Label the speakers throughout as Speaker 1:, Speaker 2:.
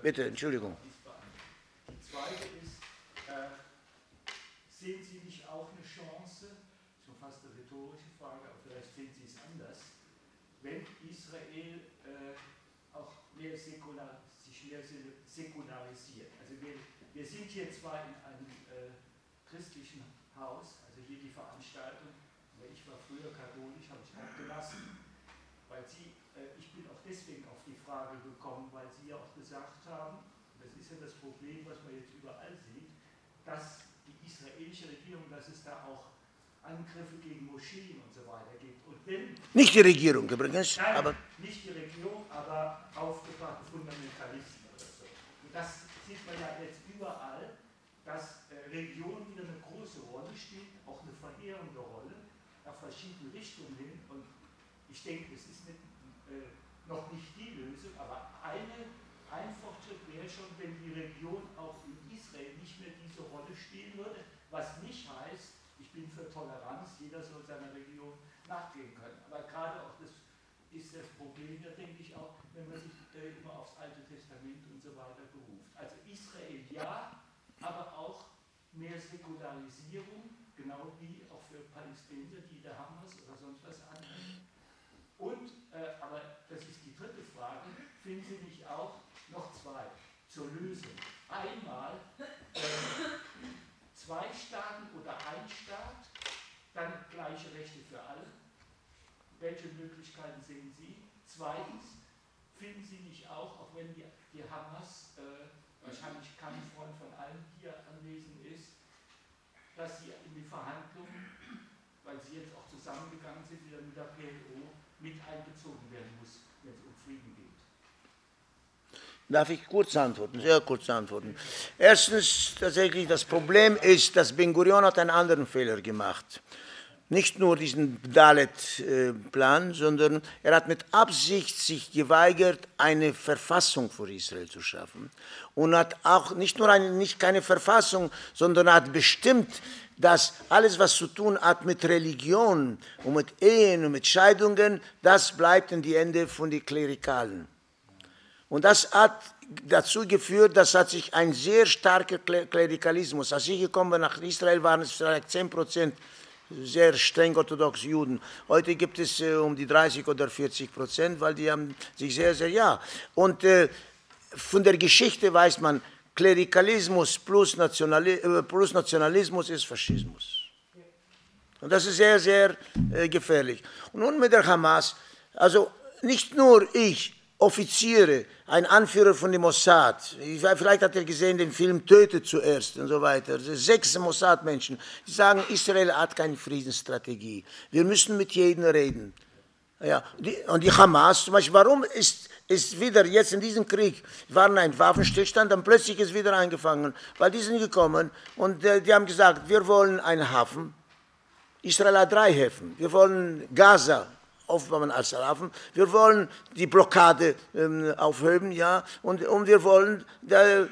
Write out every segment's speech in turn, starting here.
Speaker 1: Bitte, Entschuldigung.
Speaker 2: Die zweite ist, äh, sehen Sie nicht auch eine Chance, schon fast eine rhetorische Frage, aber vielleicht sehen Sie es anders, wenn Israel äh, auch mehr säkular, sich mehr säkularisiert. Also wir, wir sind hier zwar in einem äh, christlichen Haus, also hier die Veranstaltung, aber ich war früher katholisch, habe ich auch gelassen, weil Sie, äh, ich bin auch deswegen die Frage gekommen, weil Sie ja auch gesagt haben, das ist ja das Problem, was man jetzt überall sieht, dass die israelische Regierung, dass es da auch Angriffe gegen Moscheen und so weiter gibt. Und wenn,
Speaker 1: nicht die Regierung übrigens,
Speaker 2: nein,
Speaker 1: aber
Speaker 2: nicht die Regierung, aber aufgebrachte Fundamentalisten oder so. Und das sieht man ja jetzt überall, dass äh, Religion wieder eine große Rolle spielt, auch eine verheerende Rolle, nach verschiedenen Richtungen hin. Und ich denke, es ist nicht, äh, noch nicht die Lösung, aber eine, ein Schon, wenn die Religion auch in Israel nicht mehr diese Rolle spielen würde, was nicht heißt, ich bin für Toleranz, jeder soll seiner Religion nachgehen können. Aber gerade auch das ist das Problem, da denke ich auch, wenn man sich äh, immer aufs Alte Testament und so weiter beruft. Also Israel ja, aber auch mehr Säkularisierung, genau wie auch für Palästinenser, die der Hamas oder sonst was anhängen. Und, äh, aber das ist die dritte Frage, finden Sie nicht zur Lösung? Einmal äh, zwei Staaten oder ein Staat, dann gleiche Rechte für alle. Welche Möglichkeiten sehen Sie? Zweitens, finden Sie nicht auch, auch wenn die, die Hamas äh, wahrscheinlich kein Freund von allen hier anwesend ist, dass sie in die Verhandlungen, weil sie jetzt auch zusammengegangen sind wieder mit der PLO, mit einbezogen werden muss, wenn es um Frieden geht?
Speaker 1: Darf ich kurz antworten, sehr kurz antworten. Erstens, tatsächlich, das Problem ist, dass Ben Gurion hat einen anderen Fehler gemacht. Nicht nur diesen Dalet-Plan, sondern er hat mit Absicht sich geweigert, eine Verfassung für Israel zu schaffen. Und hat auch nicht nur eine, nicht keine Verfassung, sondern hat bestimmt, dass alles, was zu tun hat mit Religion und mit Ehen und mit Scheidungen, das bleibt in die Hände von den Klerikalen. Und das hat dazu geführt, dass hat sich ein sehr starker Klerikalismus, als ich gekommen bin nach Israel, waren es vielleicht 10 Prozent sehr streng orthodoxe Juden. Heute gibt es äh, um die 30 oder 40 Prozent, weil die haben sich sehr, sehr, ja. Und äh, von der Geschichte weiß man, Klerikalismus plus, Nationali äh, plus Nationalismus ist Faschismus. Und das ist sehr, sehr äh, gefährlich. Und nun mit der Hamas, also nicht nur ich, Offiziere, ein Anführer von dem Mossad, vielleicht hat er gesehen den Film Tötet zuerst und so weiter, sechs Mossad-Menschen, die sagen, Israel hat keine Friedensstrategie. Wir müssen mit jedem reden. Ja, die, und die Hamas zum Beispiel, warum ist, ist wieder jetzt in diesem Krieg, waren ein Waffenstillstand, dann plötzlich ist wieder eingefangen, weil die sind gekommen und äh, die haben gesagt, wir wollen einen Hafen, Israel hat drei Häfen, wir wollen Gaza aufbauen als Hafen. Wir wollen die Blockade ähm, aufheben, ja, und, und wir wollen, da, äh,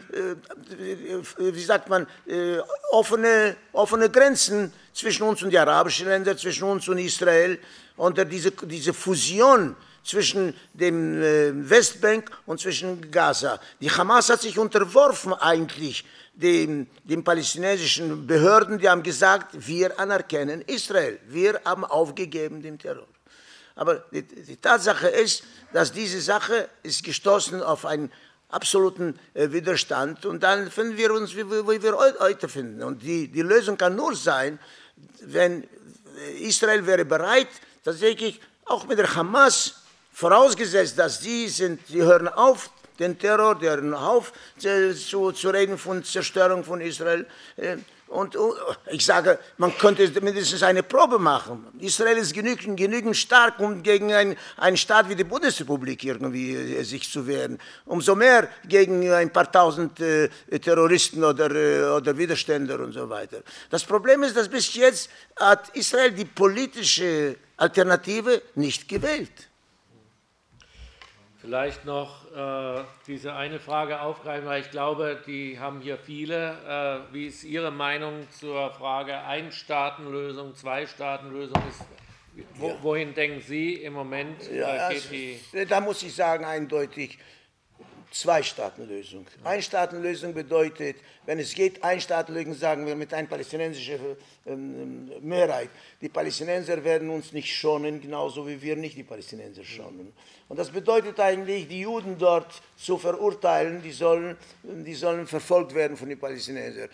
Speaker 1: wie sagt man, äh, offene, offene Grenzen zwischen uns und den arabischen Ländern, zwischen uns und Israel, und diese, diese Fusion zwischen dem äh, Westbank und zwischen Gaza. Die Hamas hat sich unterworfen eigentlich den, den palästinensischen Behörden, die haben gesagt, wir anerkennen Israel, wir haben aufgegeben den Terror. Aber die, die, Tatsache ist, dass diese Sache ist gestoßen auf einen absoluten äh, Widerstand und dann finden wir uns, wie, wie wir heute finden. Und die, die Lösung kann nur sein, wenn Israel wäre bereit, tatsächlich auch mit der Hamas, vorausgesetzt, dass die sind, die hören auf, den Terror, die hören auf zu, zu reden von Zerstörung von Israel, äh, und ich sage, man könnte mindestens eine Probe machen. Israel ist genügend, genügend stark, um gegen ein, einen Staat wie die Bundesrepublik irgendwie äh, sich zu wehren. Umso mehr gegen ein paar tausend äh, Terroristen oder, äh, oder Widerständler und so weiter. Das Problem ist, dass bis jetzt hat Israel die politische Alternative nicht gewählt.
Speaker 3: Vielleicht noch äh, diese eine Frage aufgreifen, weil ich glaube, die haben hier viele. Äh, wie ist Ihre Meinung zur Frage Ein-Staaten-Lösung, Zwei-Staaten-Lösung? Wo, wohin denken Sie im Moment?
Speaker 1: Ja, also, da muss ich sagen, eindeutig, Zwei-Staaten-Lösung. Ein-Staaten-Lösung bedeutet, wenn es geht, Ein-Staaten-Lösung sagen wir mit einer palästinensischen ähm, Mehrheit. Die Palästinenser werden uns nicht schonen, genauso wie wir nicht die Palästinenser schonen. Und das bedeutet eigentlich, die Juden dort zu verurteilen, die sollen, die sollen verfolgt werden von den Palästinensern.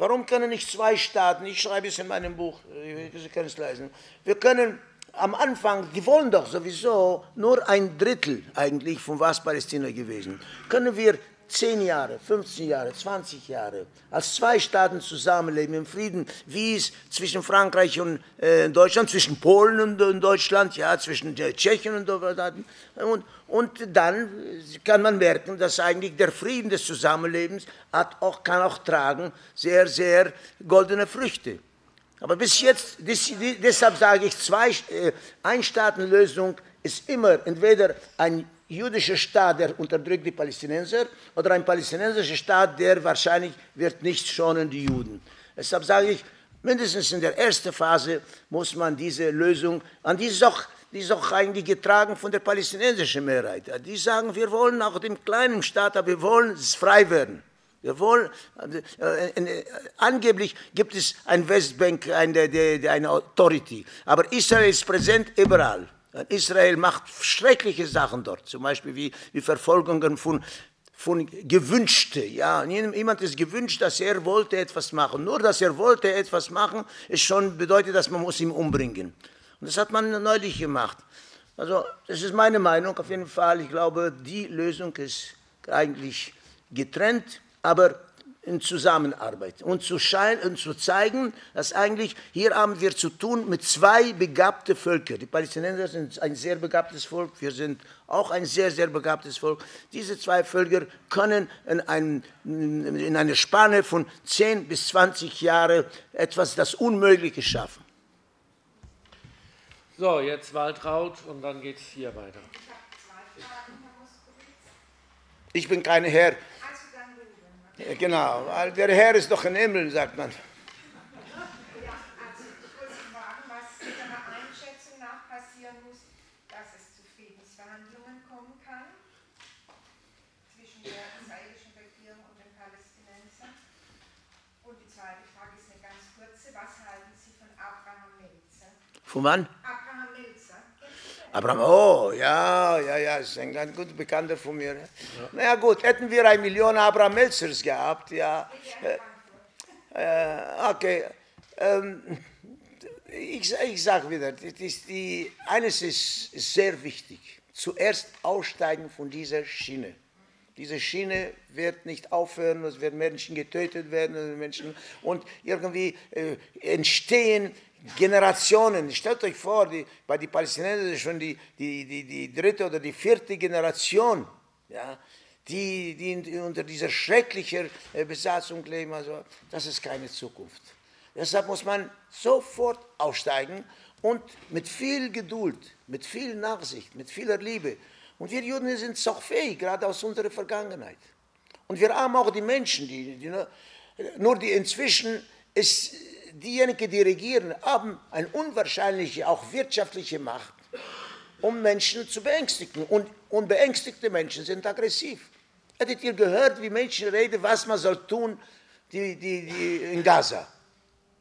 Speaker 1: Warum können nicht zwei Staaten, ich schreibe es in meinem Buch, Sie können es lesen, wir können am Anfang, die wollen doch sowieso nur ein Drittel eigentlich von was Palästina gewesen. Können wir 10 Jahre, 15 Jahre, 20 Jahre als zwei Staaten zusammenleben im Frieden, wie es zwischen Frankreich und äh, Deutschland, zwischen Polen und, und, Deutschland, ja, zwischen äh, Tschechien und, und und dann kann man merken, dass eigentlich der Frieden des Zusammenlebens hat auch, kann auch tragen sehr, sehr goldene Früchte. Aber bis jetzt, deshalb sage ich, zwei, äh, Einstaatenlösung ist immer entweder ein jüdischer Staat, der unterdrückt die Palästinenser, oder ein palästinensischer Staat, der wahrscheinlich wird nicht schonen die Juden. Deshalb sage ich, mindestens in der ersten Phase muss man diese Lösung, an die ist auch, die ist auch eigentlich getragen von der palästinensischen Mehrheit. Die sagen, wir wollen auch den kleinen Staat, aber wir wollen frei werden. Wir wollen, äh, äh, angeblich gibt es ein Westbank, eine, eine Authority, aber Israel ist präsent überall. Israel macht schreckliche Sachen dort, zum Beispiel wie, wie Verfolgungen von, von Gewünschte. Ja, jemand ist gewünscht, dass er wollte etwas machen. Nur, dass er wollte etwas machen, ist schon bedeutet, dass man muss ihn umbringen. Und das hat man neulich gemacht. Also, das ist meine Meinung auf jeden Fall. Ich glaube, die Lösung ist eigentlich getrennt aber in Zusammenarbeit und zu, schein, und zu zeigen, dass eigentlich hier haben wir zu tun mit zwei begabten Völkern. Die Palästinenser sind ein sehr begabtes Volk, wir sind auch ein sehr, sehr begabtes Volk. Diese zwei Völker können in, ein, in einer Spanne von 10 bis 20 Jahren etwas das Unmögliche schaffen.
Speaker 3: So, jetzt Waltraud und dann geht es hier weiter.
Speaker 1: Ich bin kein Herr genau, weil der Herr ist doch im Himmel, sagt man.
Speaker 4: Ja, also ich wollte Sie fragen, was Ihrer Einschätzung nach passieren muss, dass es zu Friedensverhandlungen kommen kann zwischen der israelischen Regierung und den Palästinensern. Und die zweite Frage ist eine ganz kurze. Was halten Sie von Abraham Melzer?
Speaker 1: Von wann? Abraham, oh, ja, ja, ja, ist ein ganz guter Bekannter von mir. Ja. Naja, gut, hätten wir eine Million Abraham Melzers gehabt, ja. Äh, okay, ähm, ich, ich sage wieder, ist die, eines ist, ist sehr wichtig. Zuerst aussteigen von dieser Schiene. Diese Schiene wird nicht aufhören, es werden Menschen getötet werden Menschen, und irgendwie äh, entstehen Generationen. Stellt euch vor, die, bei den Palästinensern schon die, die, die, die dritte oder die vierte Generation, ja, die, die unter dieser schrecklichen äh, Besatzung leben. Also, das ist keine Zukunft. Deshalb muss man sofort aussteigen und mit viel Geduld, mit viel Nachsicht, mit vieler Liebe. Und wir Juden sind auch fähig, gerade aus unserer Vergangenheit. Und wir haben auch die Menschen, die, die nur die inzwischen ist diejenigen, die regieren, haben eine unwahrscheinliche, auch wirtschaftliche Macht, um Menschen zu beängstigen. Und unbeängstigte Menschen sind aggressiv. Hättet ihr gehört, wie Menschen reden, was man soll tun die, die, die in Gaza?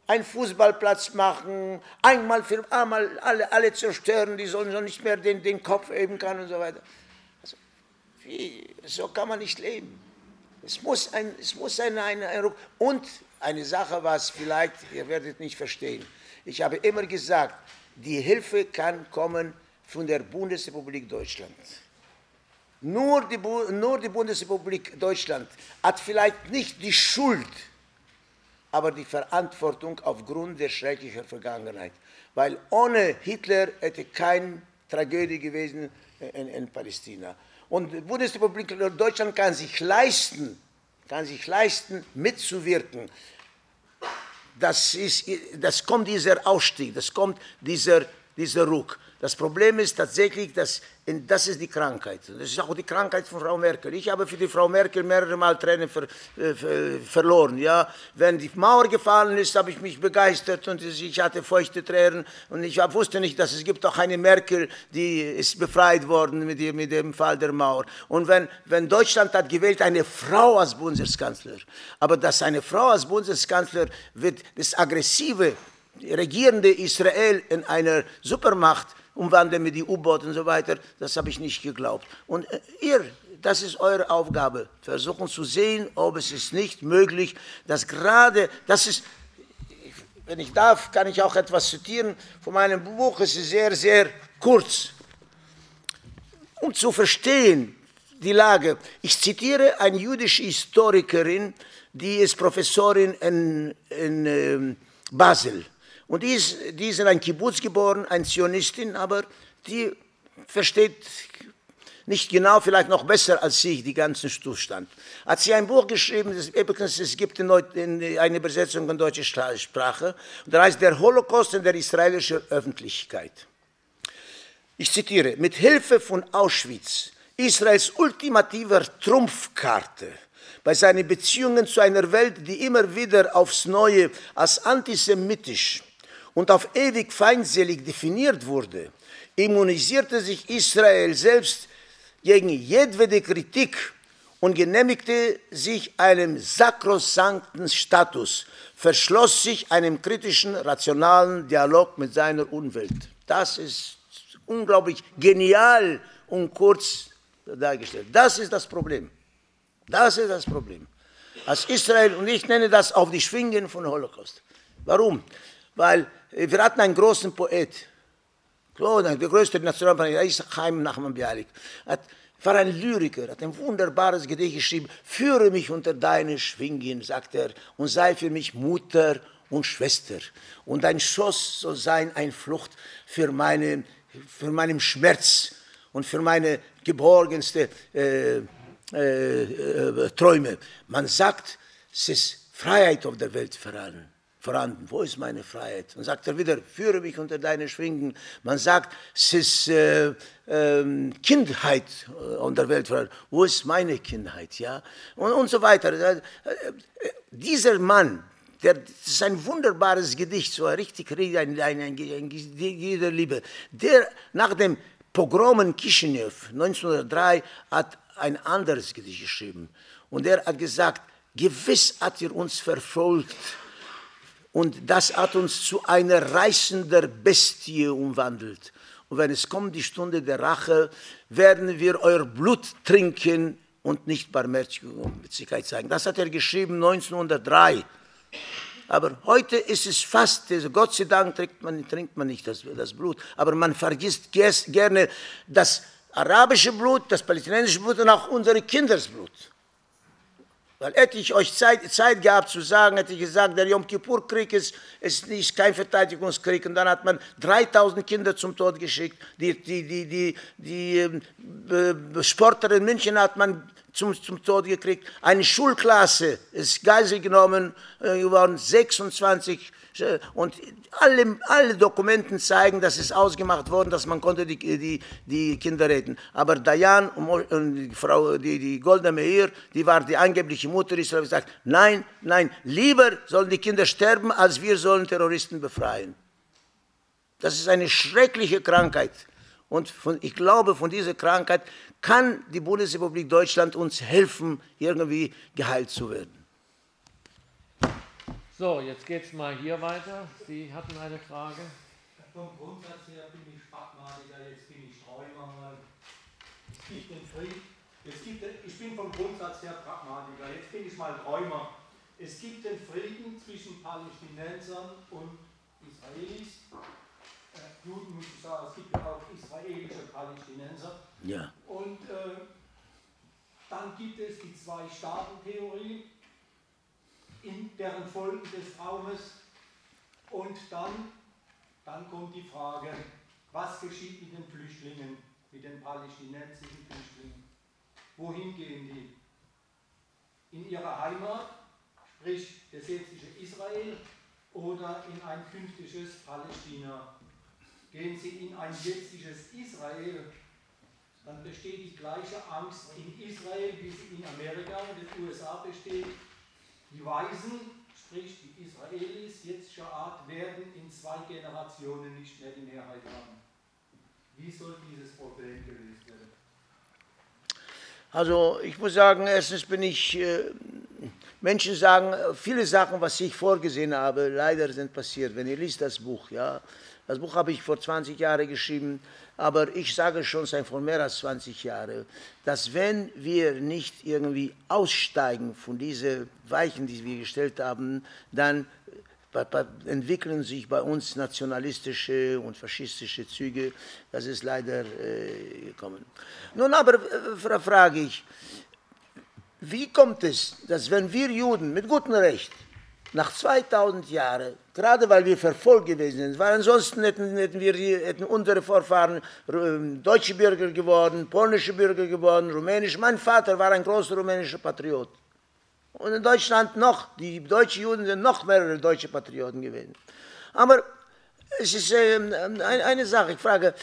Speaker 1: Einen Fußballplatz machen, einmal für einmal alle, alle zerstören, die sollen so nicht mehr den, den Kopf heben können und so weiter. Also, wie, so kann man nicht leben. Es muss ein, es muss ein, ein, ein und eine Sache, was vielleicht, ihr werdet nicht verstehen. Ich habe immer gesagt, die Hilfe kann kommen von der Bundesrepublik Deutschland. Nur die, nur die Bundesrepublik Deutschland hat vielleicht nicht die Schuld, aber die Verantwortung aufgrund der schrecklichen Vergangenheit. Weil ohne Hitler hätte keine Tragödie gewesen in, in Palästina. Und die Bundesrepublik Deutschland kann sich leisten, kann sich leisten, mitzuwirken. Das, ist, das kommt dieser Ausstieg, das kommt dieser, dieser Ruck. Das Problem ist tatsächlich, dass das ist die Krankheit. Das ist auch die Krankheit von Frau Merkel. Ich habe für die Frau Merkel mehrere Mal Tränen ver, äh, verloren. Ja, wenn die Mauer gefallen ist, habe ich mich begeistert und ich hatte feuchte Tränen und ich wusste nicht, dass es gibt auch eine Merkel, die ist befreit worden mit dem, mit dem Fall der Mauer. Und wenn, wenn Deutschland hat gewählt eine Frau als Bundeskanzler, aber dass eine Frau als Bundeskanzler wird das aggressive regierende Israel in einer Supermacht umwandeln mit die U-Boot und so weiter, das habe ich nicht geglaubt. Und äh, ihr, das ist eure Aufgabe, versuchen zu sehen, ob es ist nicht möglich, dass gerade, das ist, wenn ich darf, kann ich auch etwas zitieren von meinem Buch, es ist sehr, sehr kurz. Um zu verstehen, die Lage. Ich zitiere eine jüdische Historikerin, die ist Professorin in, in äh, Basel. Und die ist, die ist in ein Kibbutz geboren, eine Zionistin, aber die versteht nicht genau, vielleicht noch besser als ich, die ganzen Zustand. Hat sie ein Buch geschrieben, das, übrigens, es gibt eine Übersetzung in deutsche Sprache, und das heißt Der Holocaust in der israelischen Öffentlichkeit. Ich zitiere, mit Hilfe von Auschwitz, Israels ultimativer Trumpfkarte, bei seinen Beziehungen zu einer Welt, die immer wieder aufs Neue als antisemitisch und auf ewig feindselig definiert wurde, immunisierte sich Israel selbst gegen jedwede Kritik und genehmigte sich einem sakrosankten Status, verschloss sich einem kritischen, rationalen Dialog mit seiner Umwelt. Das ist unglaublich genial und kurz dargestellt. Das ist das Problem. Das ist das Problem. Als Israel, und ich nenne das auf die Schwingen von Holocaust. Warum? Weil wir hatten einen großen Poet, der größte Nationalpoet, ist Chaim Nachman Bialik. Er war ein Lyriker, hat ein wunderbares Gedicht geschrieben. Führe mich unter deine Schwingen, sagt er, und sei für mich Mutter und Schwester. Und dein Schoss soll sein ein Flucht für, meine, für meinen Schmerz und für meine geborgenste äh, äh, äh, Träume. Man sagt, es ist Freiheit auf der Welt allem vorhanden. Wo ist meine Freiheit? Und sagt er wieder, führe mich unter deine Schwingen. Man sagt, es ist äh, äh, Kindheit auf der Welt. Wo ist meine Kindheit? Ja? Und, und so weiter. Äh, dieser Mann, der, das ist ein wunderbares Gedicht, so richtig ein, ein, ein, Gedicht der Liebe. Der nach dem Pogrom in Kishinev 1903 hat ein anderes Gedicht geschrieben. Und er hat gesagt, gewiss hat er uns verfolgt und das hat uns zu einer reißenden Bestie umwandelt. Und wenn es kommt die Stunde der Rache, werden wir euer Blut trinken und nicht Barmherzigkeit zeigen. Das hat er geschrieben 1903. Aber heute ist es fast, also Gott sei Dank trinkt man, trinkt man nicht das, das Blut, aber man vergisst gerne das arabische Blut, das palästinensische Blut und auch unser Kindersblut. Weil hätte ich euch Zeit, Zeit gehabt zu sagen, hätte ich gesagt, der Yom Kippur-Krieg ist, ist nicht kein Verteidigungskrieg. Und dann hat man 3000 Kinder zum Tod geschickt. Die, die, die, die, die äh, Sportler in München hat man zum, zum Tod gekriegt. Eine Schulklasse ist Geisel genommen äh, worden, 26 und alle, alle Dokumenten zeigen, dass es ausgemacht worden, dass man konnte die, die, die Kinder retten. Aber Dayan und die Frau, die, die Golda Meir, die war die angebliche Mutter Israel, gesagt, nein, nein, lieber sollen die Kinder sterben, als wir sollen Terroristen befreien. Das ist eine schreckliche Krankheit. Und von, ich glaube, von dieser Krankheit kann die Bundesrepublik Deutschland uns helfen, irgendwie geheilt zu werden.
Speaker 3: So, jetzt geht es mal hier weiter. Sie hatten eine Frage.
Speaker 5: Vom Grundsatz her bin ich Pragmatiker, jetzt bin ich Träumer. Es gibt den Krieg. Es gibt, ich bin vom Grundsatz her Pragmatiker, jetzt bin ich mal Träumer. Es gibt den Frieden zwischen Palästinensern und Israelis. Juden muss ich sagen, es gibt auch israelische Palästinenser.
Speaker 1: Ja.
Speaker 5: Und äh, dann gibt es die Zwei-Staaten-Theorie in deren Folgen des Traumes. Und dann, dann kommt die Frage, was geschieht mit den Flüchtlingen, mit den palästinensischen Flüchtlingen? Wohin gehen die? In ihre Heimat, sprich das jetzige Israel, oder in ein künftiges Palästina? Gehen Sie in ein westliches Israel, dann besteht die gleiche Angst in Israel, wie sie in Amerika und den USA besteht. Die Weisen, sprich die Israelis jetzter Art, werden in zwei Generationen nicht mehr die Mehrheit haben. Wie soll dieses Problem gelöst werden?
Speaker 1: Also ich muss sagen, erstens bin ich, äh, Menschen sagen, viele Sachen, was ich vorgesehen habe, leider sind passiert. Wenn ihr liest das Buch, ja, das Buch habe ich vor 20 Jahren geschrieben, aber ich sage schon seit vor mehr als 20 Jahren, dass wenn wir nicht irgendwie aussteigen von diesen Weichen, die wir gestellt haben, dann entwickeln sich bei uns nationalistische und faschistische Züge. Das ist leider äh, gekommen. Nun aber äh, frage ich, wie kommt es, dass wenn wir Juden mit gutem Recht nach 2000 Jahren, gerade weil wir verfolgt gewesen sind, weil ansonsten hätten, hätten wir hätten unsere Vorfahren ähm, deutsche Bürger geworden, polnische Bürger geworden, rumänische. Mein Vater war ein großer rumänischer Patriot. Und in Deutschland noch, die deutschen Juden sind noch mehrere deutsche Patrioten gewesen. Aber es ist äh, eine Sache, ich frage,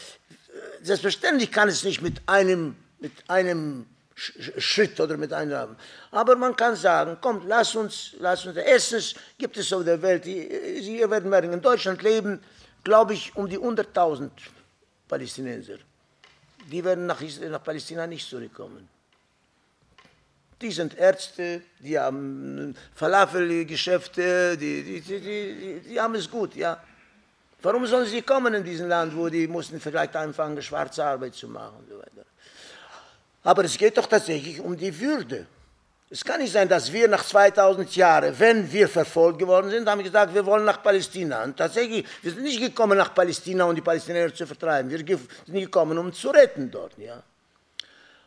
Speaker 1: selbstverständlich kann es nicht mit einem, mit einem Schritt oder mit einem. Aber man kann sagen, komm, lass uns, lass uns. Erstens gibt es auf der Welt, Sie werden werden in Deutschland leben, glaube ich, um die 100.000 Palästinenser. Die werden nach, nach Palästina nicht zurückkommen. Die sind Ärzte, die haben Falafelgeschäfte, die, die, die, die, haben es gut, ja. Warum sollen sie kommen in diesem Land, wo die mussten vielleicht anfangen, schwarze Arbeit zu machen so weiter? Aber es geht doch tatsächlich um die Würde. Es kann nicht sein, dass wir nach 2000 Jahren, wenn wir verfolgt geworden sind, haben gesagt, wir wollen nach Palästina. Und tatsächlich, wir sind nicht gekommen nach Palästina, um die Palästinenser zu vertreiben. Wir sind gekommen, um zu retten dort. Ja.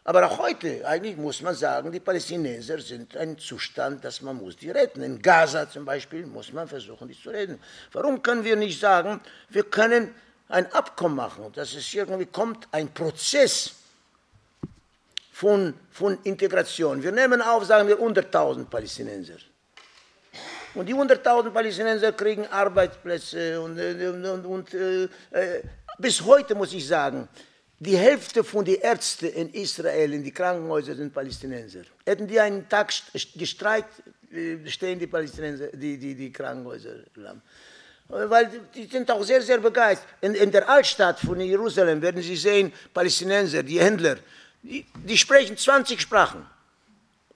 Speaker 1: Aber auch heute, eigentlich muss man sagen, die Palästinenser sind ein Zustand, dass man muss die retten. In Gaza zum Beispiel muss man versuchen, die zu retten. Warum können wir nicht sagen, wir können ein Abkommen machen, dass es irgendwie kommt, ein Prozess von, von Integration. Wir nehmen auf, sagen wir, 100.000 Palästinenser. Und die 100.000 Palästinenser kriegen Arbeitsplätze und, und, und, und äh, äh bis heute muss ich sagen, die Hälfte von den Ärzten in Israel, in die Krankenhäuser, sind Palästinenser. Hätten die einen Tag gestreikt, äh, stehen die Palästinenser, die, die, die Krankenhäuser. Weil die sind auch sehr, sehr begeistert. In, in der Altstadt von Jerusalem werden Sie sehen, Palästinenser, die Händler, die, die sprechen 20 Sprachen.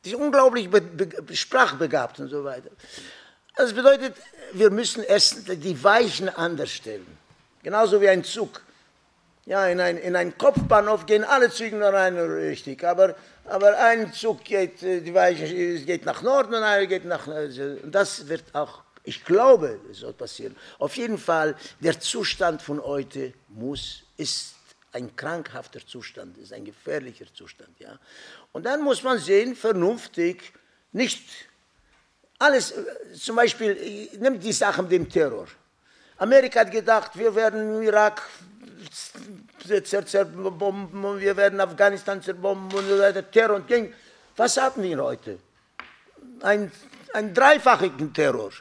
Speaker 1: Die sind unglaublich be, be, sprachbegabt und so weiter. Das bedeutet, wir müssen erst die Weichen anders stellen. Genauso wie ein Zug. Ja, in ein, in ein Kopfbahnhof gehen alle Züge nur rein richtig, aber, aber ein Zug geht, äh, die Weiche geht nach Norden und einer geht nach Norden. Das wird auch, ich glaube, soll passieren. Auf jeden Fall, der Zustand von heute muss, ist ein krankhafter Zustand, ist ein gefährlicher Zustand. Ja? Und dann muss man sehen, vernünftig, nicht alles, zum Beispiel, nimmt die Sache mit dem Terror. Amerika hat gedacht, wir werden Irak zerbomben, wir werden Afghanistan zerbomben und so weiter, Terror und Gang. Was hatten wir heute? Ein, ein dreifachigen Terror.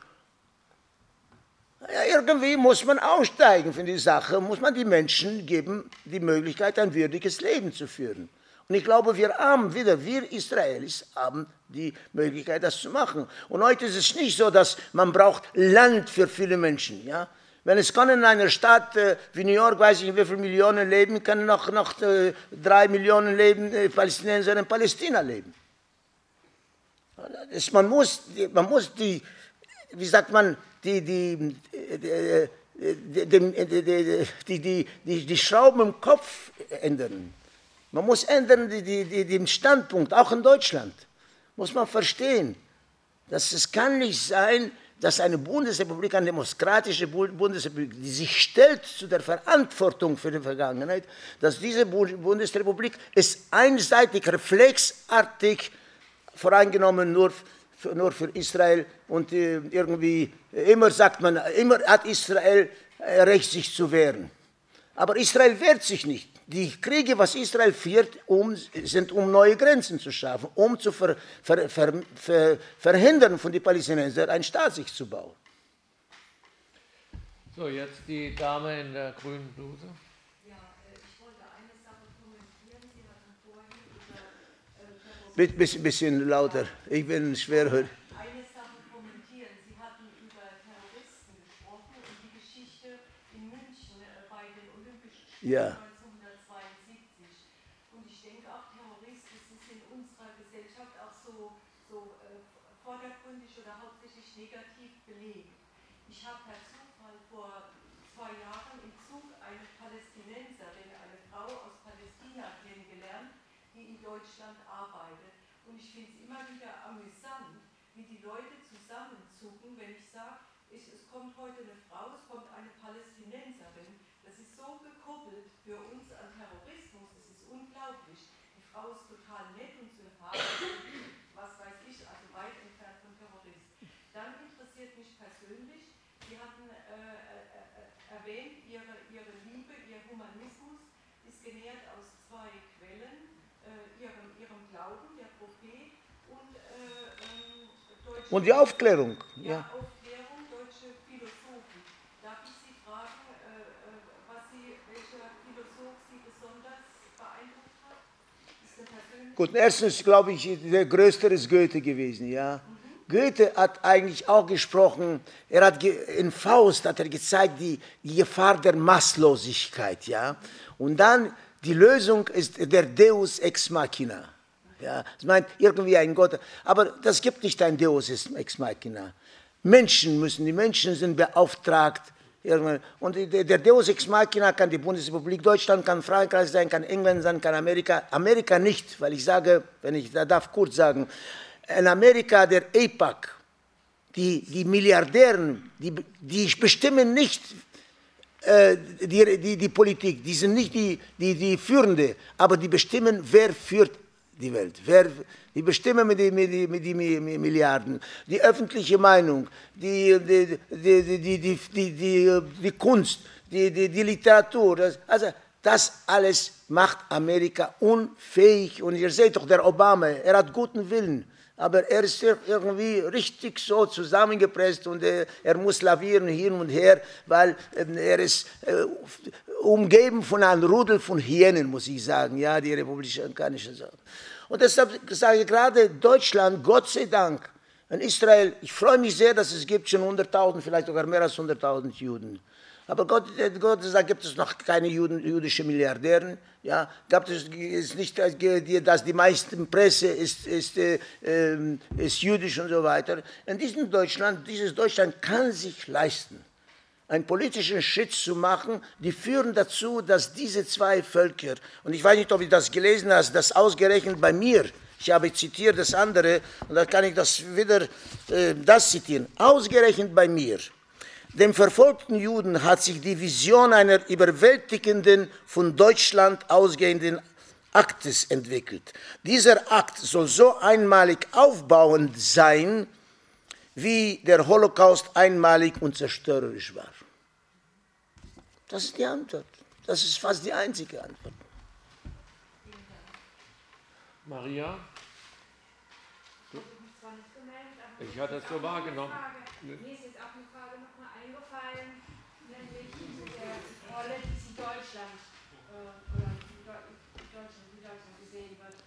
Speaker 1: Ja, irgendwie muss man aussteigen von der Sache, muss man die Menschen geben, die Möglichkeit, ein würdiges Leben zu führen. Und ich glaube, wir haben wieder, wir Israelis haben die Möglichkeit, das zu machen. Und heute ist es nicht so, dass man braucht Land für viele Menschen. Ja? Wenn es kann in einer Stadt äh, wie New York, weiß ich nicht, wie viele Millionen leben, können noch, noch äh, drei Millionen leben, äh, Palästinenser in Palästina leben. Das, man, muss, man muss die, wie sagt man, die, die, die, die, die, die, die Schrauben im Kopf ändern. Man muss ändern die, die, den Standpunkt, auch in Deutschland. Muss man verstehen, dass es kann nicht sein, dass eine Bundesrepublik, eine demokratische Bundesrepublik, die sich stellt zu der Verantwortung für die Vergangenheit, dass diese Bundesrepublik ist einseitig, reflexartig voreingenommen nur, nur für Israel und äh, irgendwie immer sagt man, immer hat Israel äh, Recht, sich zu wehren. Aber Israel wehrt sich nicht. Die Kriege, was Israel führt, um, sind um neue Grenzen zu schaffen, um zu ver, ver, ver, verhindern von den Palästinensern, einen Staat sich zu bauen.
Speaker 3: So, jetzt die Dame in der grünen Bluse.
Speaker 6: Ja, äh, ich wollte eine Sache kommentieren. Sie hatten vorhin über äh,
Speaker 1: Bisschen, bisschen lauter. Ich bin schwerhörig.
Speaker 6: eine Sache kommentieren. Sie hatten über Terroristen gesprochen und die Geschichte in München äh, bei den Olympischen Spielen
Speaker 1: Ja.
Speaker 6: 1972. Und ich denke auch, Terrorist, das ist in unserer Gesellschaft auch so, so äh, vordergründig oder hauptsächlich negativ belegt. Ich habe per Zufall vor zwei Jahren im Zug eine Palästinenserin, eine Frau aus Palästina kennengelernt, die in Deutschland arbeitet. Und ich finde es immer wieder amüsant, wie die Leute zusammenzucken, wenn ich sage, es, kommt heute eine Frau, es kommt eine Palästinenserin. Das ist so gekoppelt für uns an Terrorismus, es ist unglaublich. Die Frau ist total nett und sympathisch, was weiß ich, also weit entfernt von Terrorist. Dann interessiert mich persönlich, Sie hatten äh, äh, äh, erwähnt, ihre, ihre Liebe, Ihr Humanismus ist genährt aus zwei Quellen, äh, ihrem, ihrem Glauben, der Prophet und äh, ähm, deutsche
Speaker 1: Und die Aufklärung.
Speaker 6: ja,
Speaker 1: Ja.
Speaker 6: Aufklärung, deutsche Philosophen. Darf ich Sie fragen, äh, äh, was Sie, welcher Philosoph Sie besonders beeindruckt hat? Ist eine persönliche
Speaker 1: Gut, erstens glaube ich, der Größte ist Goethe gewesen, ja. Goethe hat eigentlich auch gesprochen, er hat in Faust hat er gezeigt die, die Gefahr der Maßlosigkeit, ja. Und dann die Lösung ist der Deus ex machina. Ja, das meint irgendwie ein Gott, aber das gibt nicht ein Deus ex machina. Menschen müssen, die Menschen sind beauftragt. Und der der Deus ex machina kann die Bundesrepublik Deutschland, kann Frankreich sein, kann England sein, kann Amerika. Amerika nicht, weil ich sage, wenn ich da darf kurz sagen, in Amerika der APAC, die, die Milliardären, die, die bestimmen nicht äh, die, die, die Politik, die sind nicht die, die, die Führende, aber die bestimmen, wer führt die Welt. Wer, die bestimmen mit den die, mit die Mi- Mi- Milliarden. Die öffentliche Meinung, die, die, die, die, die, die, die, die, Kunst, die, die, die Literatur. Das, also das alles macht Amerika unfähig. Und ihr seht doch, der Obama, er hat guten Willen. Aber er ist ir- irgendwie richtig so zusammengepresst und er, er muss lavieren hin und her, weil ähm, er ist äh, umgeben von einem Rudel von Hyänen, muss ich sagen, ja, die republikanischen Sachen. Und deshalb sage ich gerade Deutschland, Gott sei Dank, in Israel, ich freue mich sehr, dass es gibt schon 100.000, vielleicht sogar mehr als 100.000 Juden. Aber Gott, Gott sei Dank gibt es noch keine Juden, jüdische Milliardären. Ja, gab es ist nicht, dass die- dass die meisten Presse ist, ist, äh, ähm, ist jüdisch und so weiter. In diesem Deutschland, dieses Deutschland kann sich leisten, einen politischen Schritt zu machen, die führen dazu, dass diese zwei Völker, und ich weiß nicht, ob du das gelesen hast, dass ausgerechnet bei mir, ich habe zitiert das andere, und da kann ich das wieder äh, das zitieren, ausgerechnet bei mir, dem verfolgten Juden hat sich die Vision einer überwältigenden, von Deutschland ausgehenden Aktes entwickelt. Dieser Akt soll so einmalig aufbauend sein, wie der Holocaust einmalig und zerstörerisch war. Das ist die Antwort. Das ist fast die einzige Antwort.
Speaker 3: Maria,
Speaker 7: zwar nicht gemeldet, aber
Speaker 3: ich hatte es so wahrgenommen.
Speaker 7: Mir ist jetzt auch eine Frage nochmal eingefallen, nämlich zu der Rolle, die sie Deutschland, äh, oder Deutschland, wie Deutschland gesehen wird.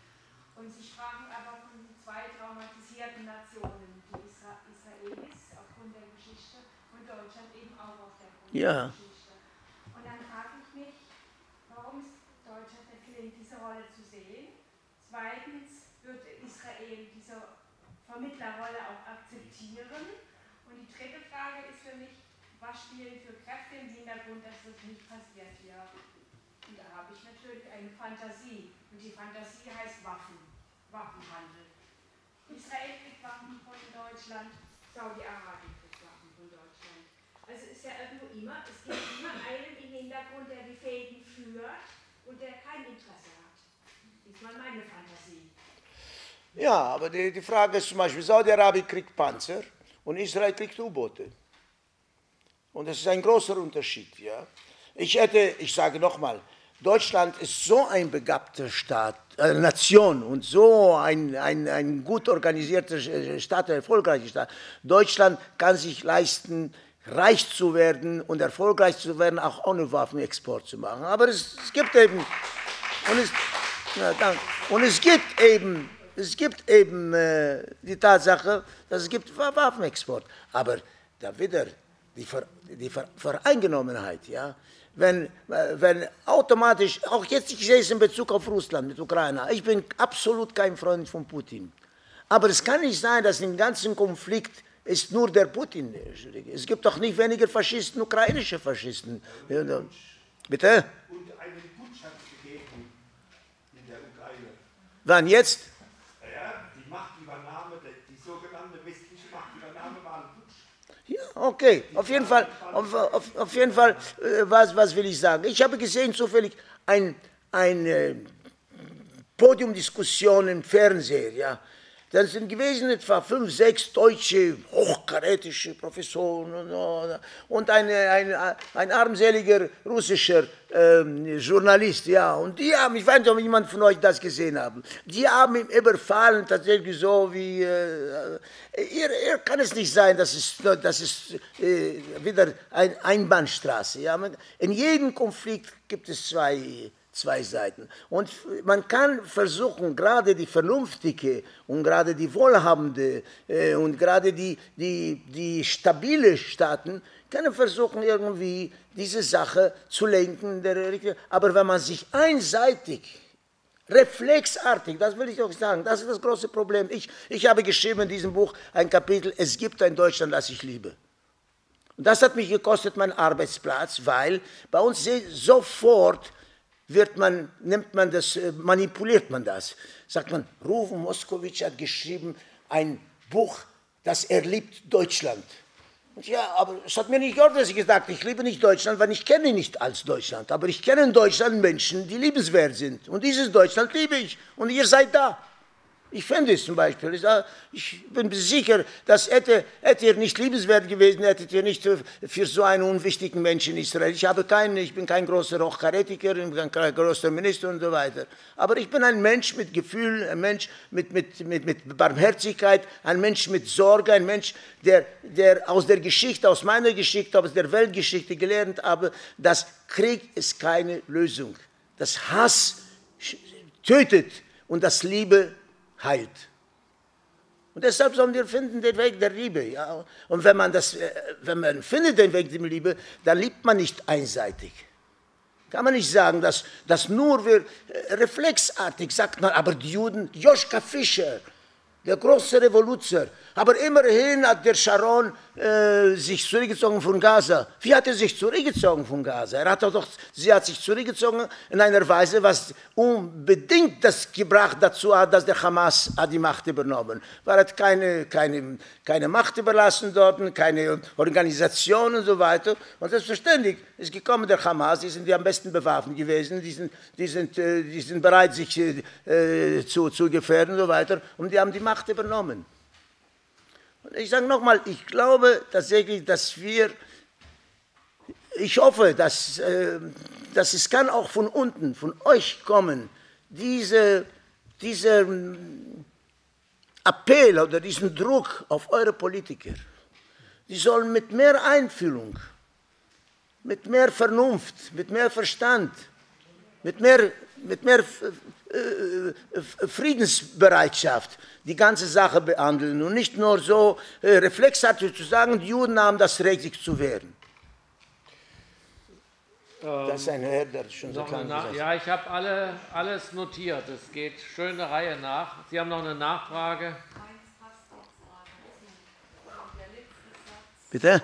Speaker 7: Und sie sprachen aber von den zwei traumatisierten Nationen, die Isra Israelis aufgrund der Geschichte und Deutschland eben auch auf der Grund
Speaker 1: Ja.
Speaker 7: der Geschichte. Und dann frage ich mich, warum es Deutschland nicht gelingt, diese Rolle zu sehen. Zweitens wird Israel diese Vermittlerrolle auch akzeptieren. Und die dritte Frage ist für mich, was spielen für Kräfte im Hintergrund, dass das nicht passiert hier? Und da habe ich natürlich eine Fantasie. Und die Fantasie heißt Waffen, Waffenhandel. Israel kriegt Waffen von Deutschland, Saudi-Arabien kriegt Waffen von Deutschland. Also es ist ja irgendwo immer, es gibt immer einen im Hintergrund, der die Fäden führt und der kein Interesse hat. Mal meine Fantasie.
Speaker 1: Ja, aber die, die Frage ist zum Beispiel, Saudi-Arabien kriegt Panzer und Israel kriegt U-Boote. Und das ist ein großer Unterschied. Ja? Ich hätte, ich sage nochmal, Deutschland ist so ein begabter Staat, äh, Nation und so ein, ein, ein gut organisierter Staat, ein erfolgreicher Staat. Deutschland kann sich leisten, reich zu werden und erfolgreich zu werden, auch ohne Waffenexport zu machen. Aber es, es gibt eben, und es, ja, danke. und es gibt eben, es gibt eben äh, die Tatsache, dass es gibt Waffenexport. Aber da wieder die, Ver, die Ver, Vereingenommenheit, ja, wenn, wenn automatisch, auch jetzt, ich sehe es in Bezug auf Russland mit Ukraine, ich bin absolut kein Freund von Putin. Aber es kann nicht sein, dass im ganzen Konflikt ist nur der Putin. Es gibt doch nicht weniger Faschisten, ukrainische Faschisten. Bitte? Und einen Putsch hat es gegeben in der Ukraine. Wann jetzt?
Speaker 8: Ja, die Machtübernahme, die sogenannte westliche Machtübernahme war ein Putsch.
Speaker 1: Ja, okay. Auf jeden Fall, auf, auf, auf jeden Fall äh, was, was will ich sagen? Ich habe gesehen zufällig ein, eine äh, Podiumdiskussion im Fernsehen, ja, das sind gewesen etwa fünf, sechs deutsche hochkarätische Professoren und eine, ein, ein armseliger russischer ähm, Journalist, ja. Und die haben, ich weiß nicht, ob jemand von euch das gesehen haben, die haben ihn überfallen, tatsächlich so wie, äh, ihr kann es nicht sein, das ist, das ist äh, wieder eine Einbahnstraße. Ja. In jedem Konflikt gibt es zwei zwei Seiten. Und man kann versuchen, gerade die Vernünftige und gerade die Wohlhabende äh, und gerade die, die, die stabile Staaten, können versuchen, irgendwie diese Sache zu lenken. Aber wenn man sich einseitig reflexartig, das will ich auch sagen, das ist das große Problem. Ich, ich habe geschrieben in diesem Buch ein Kapitel, es gibt ein Deutschland, das ich liebe. Und das hat mich gekostet, meinen Arbeitsplatz, weil bei uns sofort wird man, nimmt man das, äh, manipuliert man das. Sagt man, Ruven Moskowitsch hat geschrieben ein Buch, das er liebt Deutschland. Und ja, aber es hat mir nicht gehört, dass ich gesagt ich liebe nicht Deutschland, weil ich kenne nicht als Deutschland. Aber ich kenne in Deutschland Menschen, die liebenswert sind. Und dieses Deutschland liebe ich. Und ihr seid da. Ich fände es zum Beispiel. Ich bin sicher, dass hätte, hätte ihr nicht liebenswert gewesen, hättet ihr nicht für so einen unwichtigen Menschen in Israel. Ich, habe keinen, ich bin kein großer Hochkarätiker, ich bin kein großer Minister und so weiter. Aber ich bin ein Mensch mit Gefühl, ein Mensch mit, mit, mit, mit Barmherzigkeit, ein Mensch mit Sorge, ein Mensch, der, der aus der Geschichte, aus meiner Geschichte, aus der Weltgeschichte gelernt habe, dass Krieg ist keine Lösung. Das Hass tötet und das Liebe heilt. Und deshalb sollen wir finden den Weg der Liebe. Ja? Und wenn man, das, äh, wenn man findet den Weg der Liebe, dann liebt man nicht einseitig. Kann man nicht sagen, dass, dass nur wir äh, reflexartig sagt man, aber die Juden, Joschka Fischer, der große Revoluzer, aber immerhin hat der Sharon äh, sich zurückgezogen von Gaza. Wie hat er sich zurückgezogen von Gaza? Er hat doch, sie hat sich zurückgezogen in einer Weise, was unbedingt das gebracht dazu hat, dass der Hamas hat die Macht übernommen. Weil er hat keine, keine, keine Macht überlassen dort, keine Organisation und so weiter. Und selbstverständlich ist gekommen der Hamas, die sind die am besten bewaffnet gewesen, die sind, die sind, äh, die sind bereit, sich äh, zu, zu gefährden und so weiter. Und die haben die Macht übernommen. Ich sage nochmal, ich glaube tatsächlich, dass wir, ich hoffe, dass, äh, dass es kann auch von unten, von euch kommen, diese, dieser hm, Appell oder diesen Druck auf eure Politiker. Die sollen mit mehr Einfühlung, mit mehr Vernunft, mit mehr Verstand, mit mehr, mit mehr äh, äh, Friedensbereitschaft die ganze Sache behandeln und nicht nur so äh, reflexartig zu sagen, die Juden haben das Recht, sich zu wehren.
Speaker 3: Ähm, das ist ein Herr, der schon so kann. Ja, ich habe alle, alles notiert. Es geht schön eine Reihe nach. Sie haben noch eine Nachfrage?
Speaker 1: Bitte?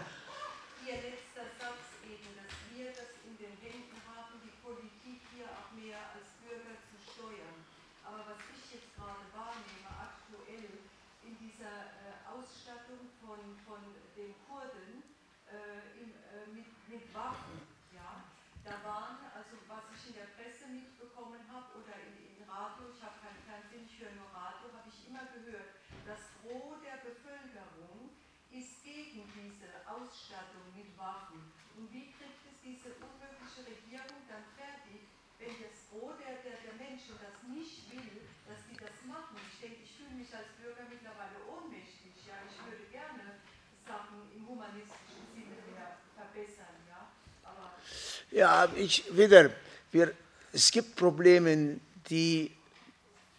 Speaker 6: Ausstattung mit Waffen. Und wie kriegt es diese unmögliche Regierung dann fertig, wenn das Gros der, der, der Menschen das nicht will, dass sie das machen? Ich denke, ich fühle mich als Bürger mittlerweile ohnmächtig. Ja, ich würde gerne Sachen im humanistischen Sinne wieder verbessern.
Speaker 1: Ja, Aber ja ich wieder, wir, es gibt Probleme, die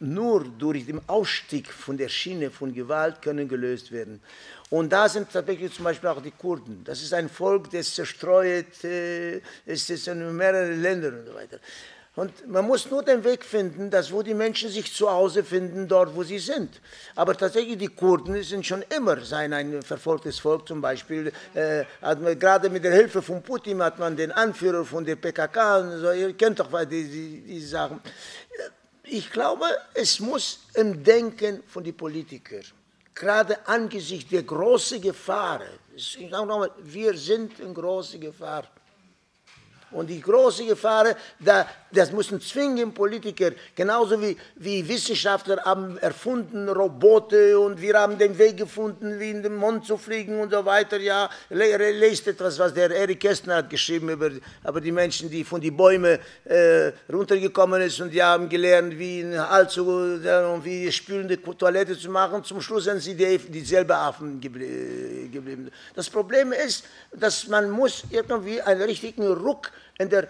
Speaker 1: nur durch den Ausstieg von der Schiene von Gewalt können gelöst werden. Und da sind tatsächlich zum Beispiel auch die Kurden. Das ist ein Volk, das zerstreut äh, ist, in mehreren Ländern und so weiter. Und man muss nur den Weg finden, dass wo die Menschen sich zu Hause finden, dort wo sie sind. Aber tatsächlich die Kurden sind schon immer sein ein verfolgtes Volk. Zum Beispiel äh, man, gerade mit der Hilfe von Putin hat man den Anführer von der PKK. Und so, ihr kennt doch die, die, die Sachen. Ich glaube, es muss im Denken von den Politikern, gerade angesichts der großen Gefahr, wir sind in großer Gefahr. Und die große Gefahr, da, das müssen zwingen Politiker, genauso wie, wie Wissenschaftler haben erfunden Roboter und wir haben den Weg gefunden, wie in den Mond zu fliegen und so weiter. Ja, lest etwas, was der Eric Kästner hat geschrieben über, über die Menschen, die von den Bäumen äh, runtergekommen sind und die haben gelernt, wie in Hals zu, und wie spülende Toilette zu machen. Zum Schluss sind sie die, dieselbe Affen geblieben. Das Problem ist, dass man muss irgendwie einen richtigen Ruck in der,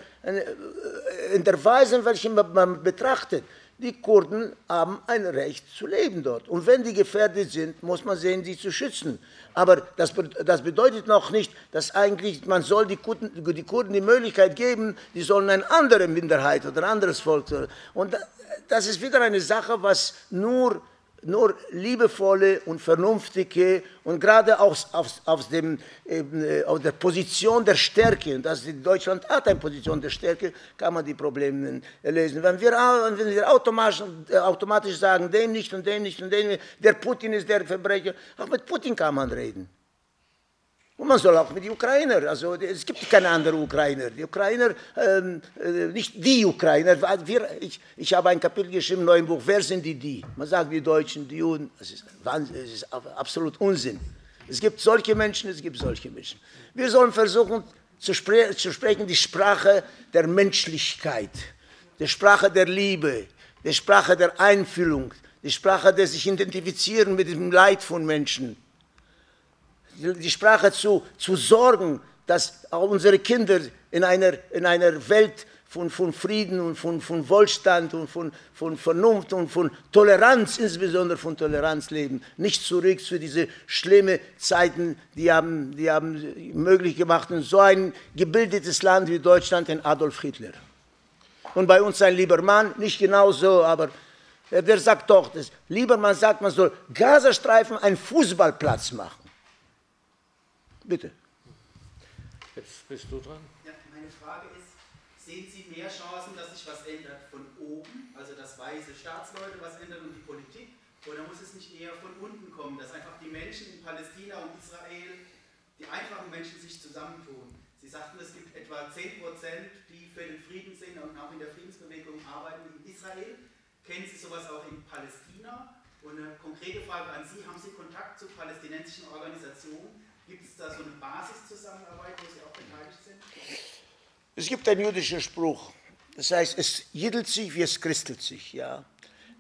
Speaker 1: in der Weise, in welcher man betrachtet. Die Kurden haben ein Recht zu leben dort. Und wenn die gefährdet sind, muss man sehen, sie zu schützen. Aber das, das bedeutet noch nicht, dass eigentlich man soll die Kurden, die Kurden die Möglichkeit geben, die sollen eine andere Minderheit oder ein anderes Volk. Und das ist wieder eine Sache, was nur nur liebevolle und vernünftige und gerade aus, aus, aus, dem, äh, aus der Position der Stärke, und das Deutschland hat eine Position der Stärke, kann man die Probleme lösen. Wenn wir, wenn wir automatisch, äh, automatisch sagen, den nicht und den nicht und den nicht, der Putin ist der Verbrecher, auch mit Putin kann man reden. Und man soll auch mit den Ukrainern, also es gibt keine anderen Ukrainer. Die Ukrainer, ähm, äh, nicht die Ukrainer. Wir, ich, ich habe ein Kapitel geschrieben im neuen Buch, wer sind die die? Man sagt die Deutschen, die Juden. Das ist, das ist absolut Unsinn. Es gibt solche Menschen, es gibt solche Menschen. Wir sollen versuchen zu, spre zu sprechen die Sprache der Menschlichkeit, die Sprache der Liebe, die Sprache der Einfühlung, die Sprache des sich identifizieren mit dem Leid von Menschen die Sprache zu, zu sorgen, dass auch unsere Kinder in einer, in einer Welt von, von Frieden und von, von Wohlstand und von, von Vernunft und von Toleranz, insbesondere von Toleranz leben. Nicht zurück zu diese schlimmen Zeiten, die haben, die haben möglich gemacht, in so ein gebildetes Land wie Deutschland, den Adolf Hitler. Und bei uns ein Liebermann, nicht genauso, aber der sagt doch, das, Liebermann sagt, man soll Gazastreifen einen Fußballplatz machen. Bitte.
Speaker 3: Jetzt bist du dran.
Speaker 9: Ja, meine Frage ist, sehen Sie mehr Chancen, dass sich was ändert von oben, also dass weiße Staatsleute was ändern und die Politik, oder muss es nicht eher von unten kommen, dass einfach die Menschen in Palästina und Israel, die einfachen Menschen sich zusammentun? Sie sagten, es gibt etwa 10 Prozent, die für den Frieden sind und auch in der Friedensbewegung arbeiten in Israel. Kennen Sie sowas auch in Palästina? Und eine konkrete Frage an Sie, haben Sie Kontakt zu palästinensischen Organisationen? Gibt es da so eine Basiszusammenarbeit, wo Sie auch beteiligt sind?
Speaker 1: Es gibt einen jüdischen Spruch. Das heißt, es jiddelt sich, wie es christelt sich. Ja?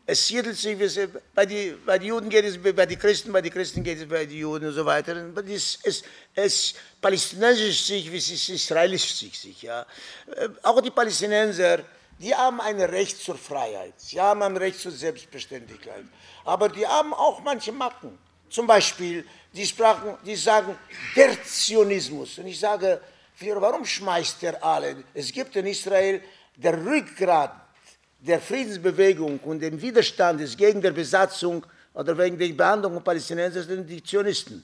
Speaker 1: Es jiddelt sich, wie es, bei den bei die Juden geht es bei den Christen, bei den Christen geht es bei den Juden und so weiter. Es, es, es palästinensisch sich, wie es israelisch sich. Ja? Äh, auch die Palästinenser, die haben ein Recht zur Freiheit. Sie haben ein Recht zur Selbstbeständigkeit. Aber die haben auch manche Macken. Zum Beispiel, die, sprachen, die sagen, der Zionismus. Und ich sage, warum schmeißt der alle? Es gibt in Israel der Rückgrat der Friedensbewegung und den Widerstandes gegen die Besatzung oder wegen der Behandlung von Palästinensern sind die Zionisten.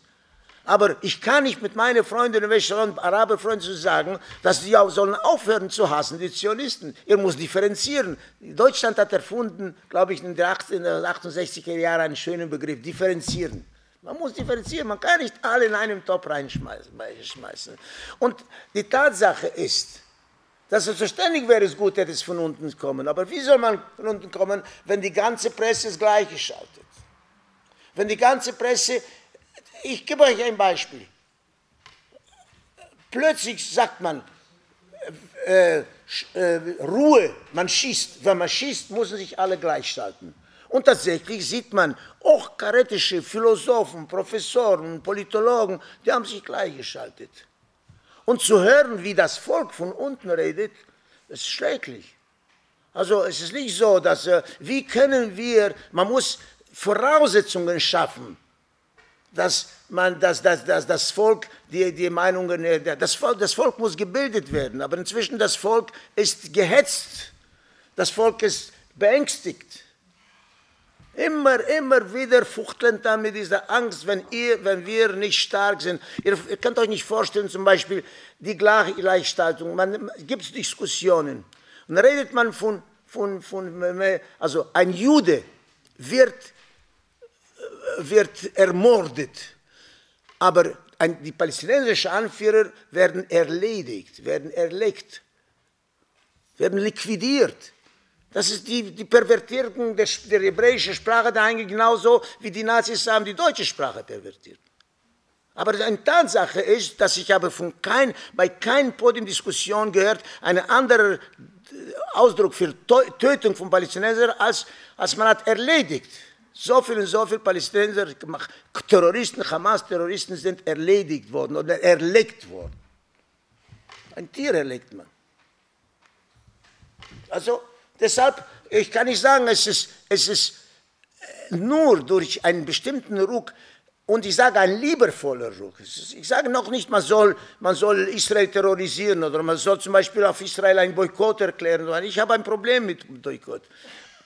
Speaker 1: Aber ich kann nicht mit meinen Freunden in Westland, Araberfreunden sagen, dass sie auch sollen aufhören zu hassen, die Zionisten. Ihr muss differenzieren. Deutschland hat erfunden, glaube ich, in den 68er Jahren einen schönen Begriff, differenzieren. Man muss differenzieren, man kann nicht alle in einen Topf reinschmeißen. Und die Tatsache ist, dass es verständlich wäre es gut, hätte es von unten kommen. Aber wie soll man von unten kommen, wenn die ganze Presse das Gleiche schaltet? Wenn die ganze Presse, ich gebe euch ein Beispiel. Plötzlich sagt man, äh, äh, Ruhe, man schießt. Wenn man schießt, müssen sich alle gleichschalten. Und tatsächlich sieht man, auch karetische Philosophen, Professoren, Politologen, die haben sich gleichgeschaltet. Und zu hören, wie das Volk von unten redet, ist schrecklich. Also es ist nicht so, dass äh, wie können wir, man muss Voraussetzungen schaffen, dass man, dass, dass, dass das Volk die, die Meinungen, äh, das Volk, das Volk muss gebildet werden, aber inzwischen das Volk ist gehetzt, das Volk ist beängstigt. Immer, immer wieder fuchteln dann mit dieser Angst, wenn, ihr, wenn wir nicht stark sind. Ihr, ihr könnt euch nicht vorstellen, zum Beispiel die Gleichgestaltung. Man gibt Diskussionen. Und dann redet man von, von, von, also ein Jude wird, wird ermordet, aber ein, die palästinensischen Anführer werden erledigt, werden erlegt, werden liquidiert. Das ist die, die Pervertierung der, der hebräischen Sprache da eigentlich genauso, wie die Nazis haben die deutsche Sprache pervertiert. Aber eine Tatsache ist, dass ich habe von kein, bei keiner Podiumdiskussion gehört, einen anderen Ausdruck für Tötung von Palästinensern, als, als man hat erledigt. So viele und so viele Palästinenser, Terroristen, Hamas-Terroristen sind erledigt worden oder erlegt worden. Ein Tier erlegt man. Also Deshalb, ich kann nicht sagen, es ist, es ist äh, nur durch einen bestimmten Ruck, und ich sage ein liebevoller Ruck. Ich sage noch nicht, man soll, man soll Israel terrorisieren oder man soll zum Beispiel auf Israel einen Boykott erklären. Ich habe ein Problem mit Boykott.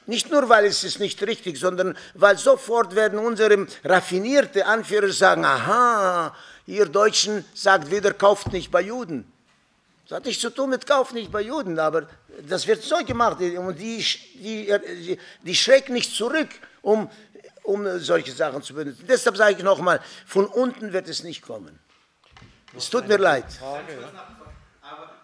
Speaker 1: Nicht nur, weil es ist nicht richtig, sondern weil sofort werden unsere raffinierte Anführer sagen, aha, ihr Deutschen sagt wieder, kauft nicht bei Juden. Das hat nichts zu tun mit Kauf nicht bei Juden, aber das wird so gemacht und die, die, die schrecken nicht zurück, um, um solche Sachen zu benutzen. Deshalb sage ich nochmal, von unten wird es nicht kommen. Es tut mir leid.
Speaker 9: Aber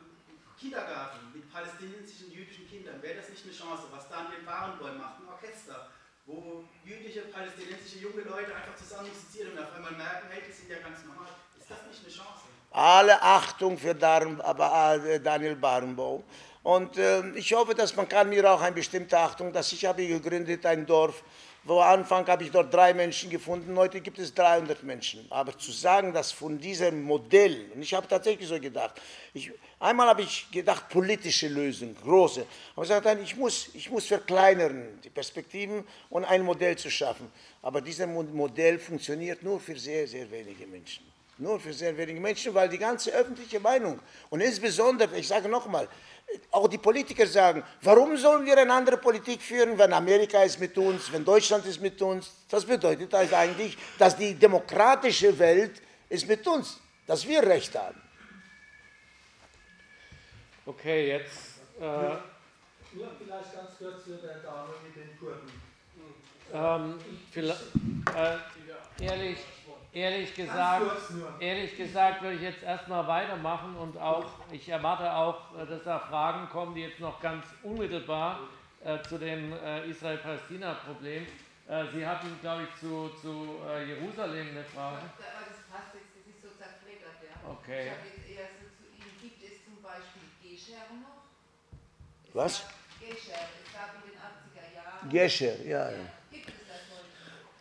Speaker 9: Kindergarten mit palästinensischen jüdischen Kindern, wäre das nicht eine Chance, was Daniel Barenboim macht, ein Orchester, wo jüdische, palästinensische junge Leute einfach zusammen musizieren und auf einmal merken, hey, die sind ja ganz normal. Ist das nicht eine Chance?
Speaker 1: Alle Achtung für äh, Daniel Barenbaum. Und äh, ich hoffe, dass man kann mir auch eine bestimmte Achtung, dass ich habe gegründet ein Dorf, wo am Anfang habe ich dort drei Menschen gefunden, heute gibt es 300 Menschen. Aber zu sagen, dass von diesem Modell, und ich habe tatsächlich so gedacht, ich, einmal habe ich gedacht, politische Lösung, große, aber ich sagte, ich muss, ich muss verkleinern, die Perspektiven und ein Modell zu schaffen. Aber dieses Modell funktioniert nur für sehr, sehr wenige Menschen. Nur für sehr wenige Menschen, weil die ganze öffentliche Meinung und insbesondere, ich sage nochmal, auch die Politiker sagen, warum sollen wir eine andere Politik führen, wenn Amerika ist mit uns, wenn Deutschland ist mit uns? Das bedeutet also eigentlich, dass die demokratische Welt ist mit uns, dass wir Recht haben.
Speaker 3: Okay, jetzt. Äh,
Speaker 5: Nur vielleicht ganz kurz zu der Dame mit den Kurden.
Speaker 3: Ähm, vielleicht, äh, ehrlich, Ehrlich gesagt, ehrlich gesagt würde ich jetzt erstmal weitermachen und auch, ich erwarte auch, äh, dass da Fragen kommen, die jetzt noch ganz unmittelbar äh, zu dem äh, Israel-Palästina-Problem. Äh, Sie hatten, glaube ich, zu, zu äh, Jerusalem eine Frage.
Speaker 6: Aber das passt jetzt, das ist so zerfleddert, ja.
Speaker 3: Okay.
Speaker 6: Ich habe jetzt eher so zu Ihnen, gibt es zum Beispiel Gescher noch? Es
Speaker 1: Was?
Speaker 6: Gescher, es gab in den 80er Jahren.
Speaker 1: Gescher, ja. ja.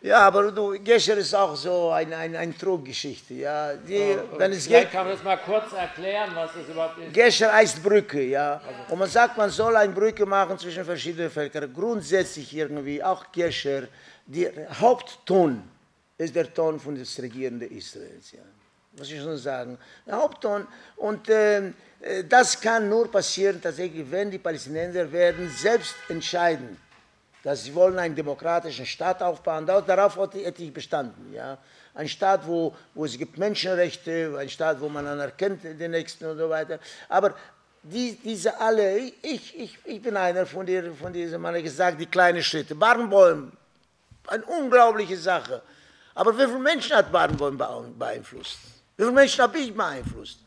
Speaker 6: Ja,
Speaker 1: aber du, Gescher ist auch so eine ein, ein Truggeschichte. Ja. Die, wenn es
Speaker 3: Vielleicht
Speaker 1: geht,
Speaker 3: kann man das mal kurz erklären, was das überhaupt ist.
Speaker 1: Gescher heißt Brücke, ja. Und man sagt, man soll eine Brücke machen zwischen verschiedenen Völkern. Grundsätzlich irgendwie, auch Gescher, der Hauptton ist der Ton von des regierenden Israels, ja. Muss ich schon sagen. Der Hauptton. Und äh, das kann nur passieren, tatsächlich, wenn die Palästinenser werden selbst entscheiden dass sie wollen einen demokratischen Staat aufbauen. Darauf hätte ich bestanden. Ja? Ein Staat, wo, wo es gibt Menschenrechte, ein Staat, wo man anerkennt den Nächsten und so weiter. Aber die, diese alle, ich, ich, ich bin einer von, der, von diesen, man hat gesagt, die kleinen Schritte. Barenbäume, eine unglaubliche Sache. Aber wie viele Menschen hat Barenbäume beeinflusst? Wie viele Menschen habe ich beeinflusst?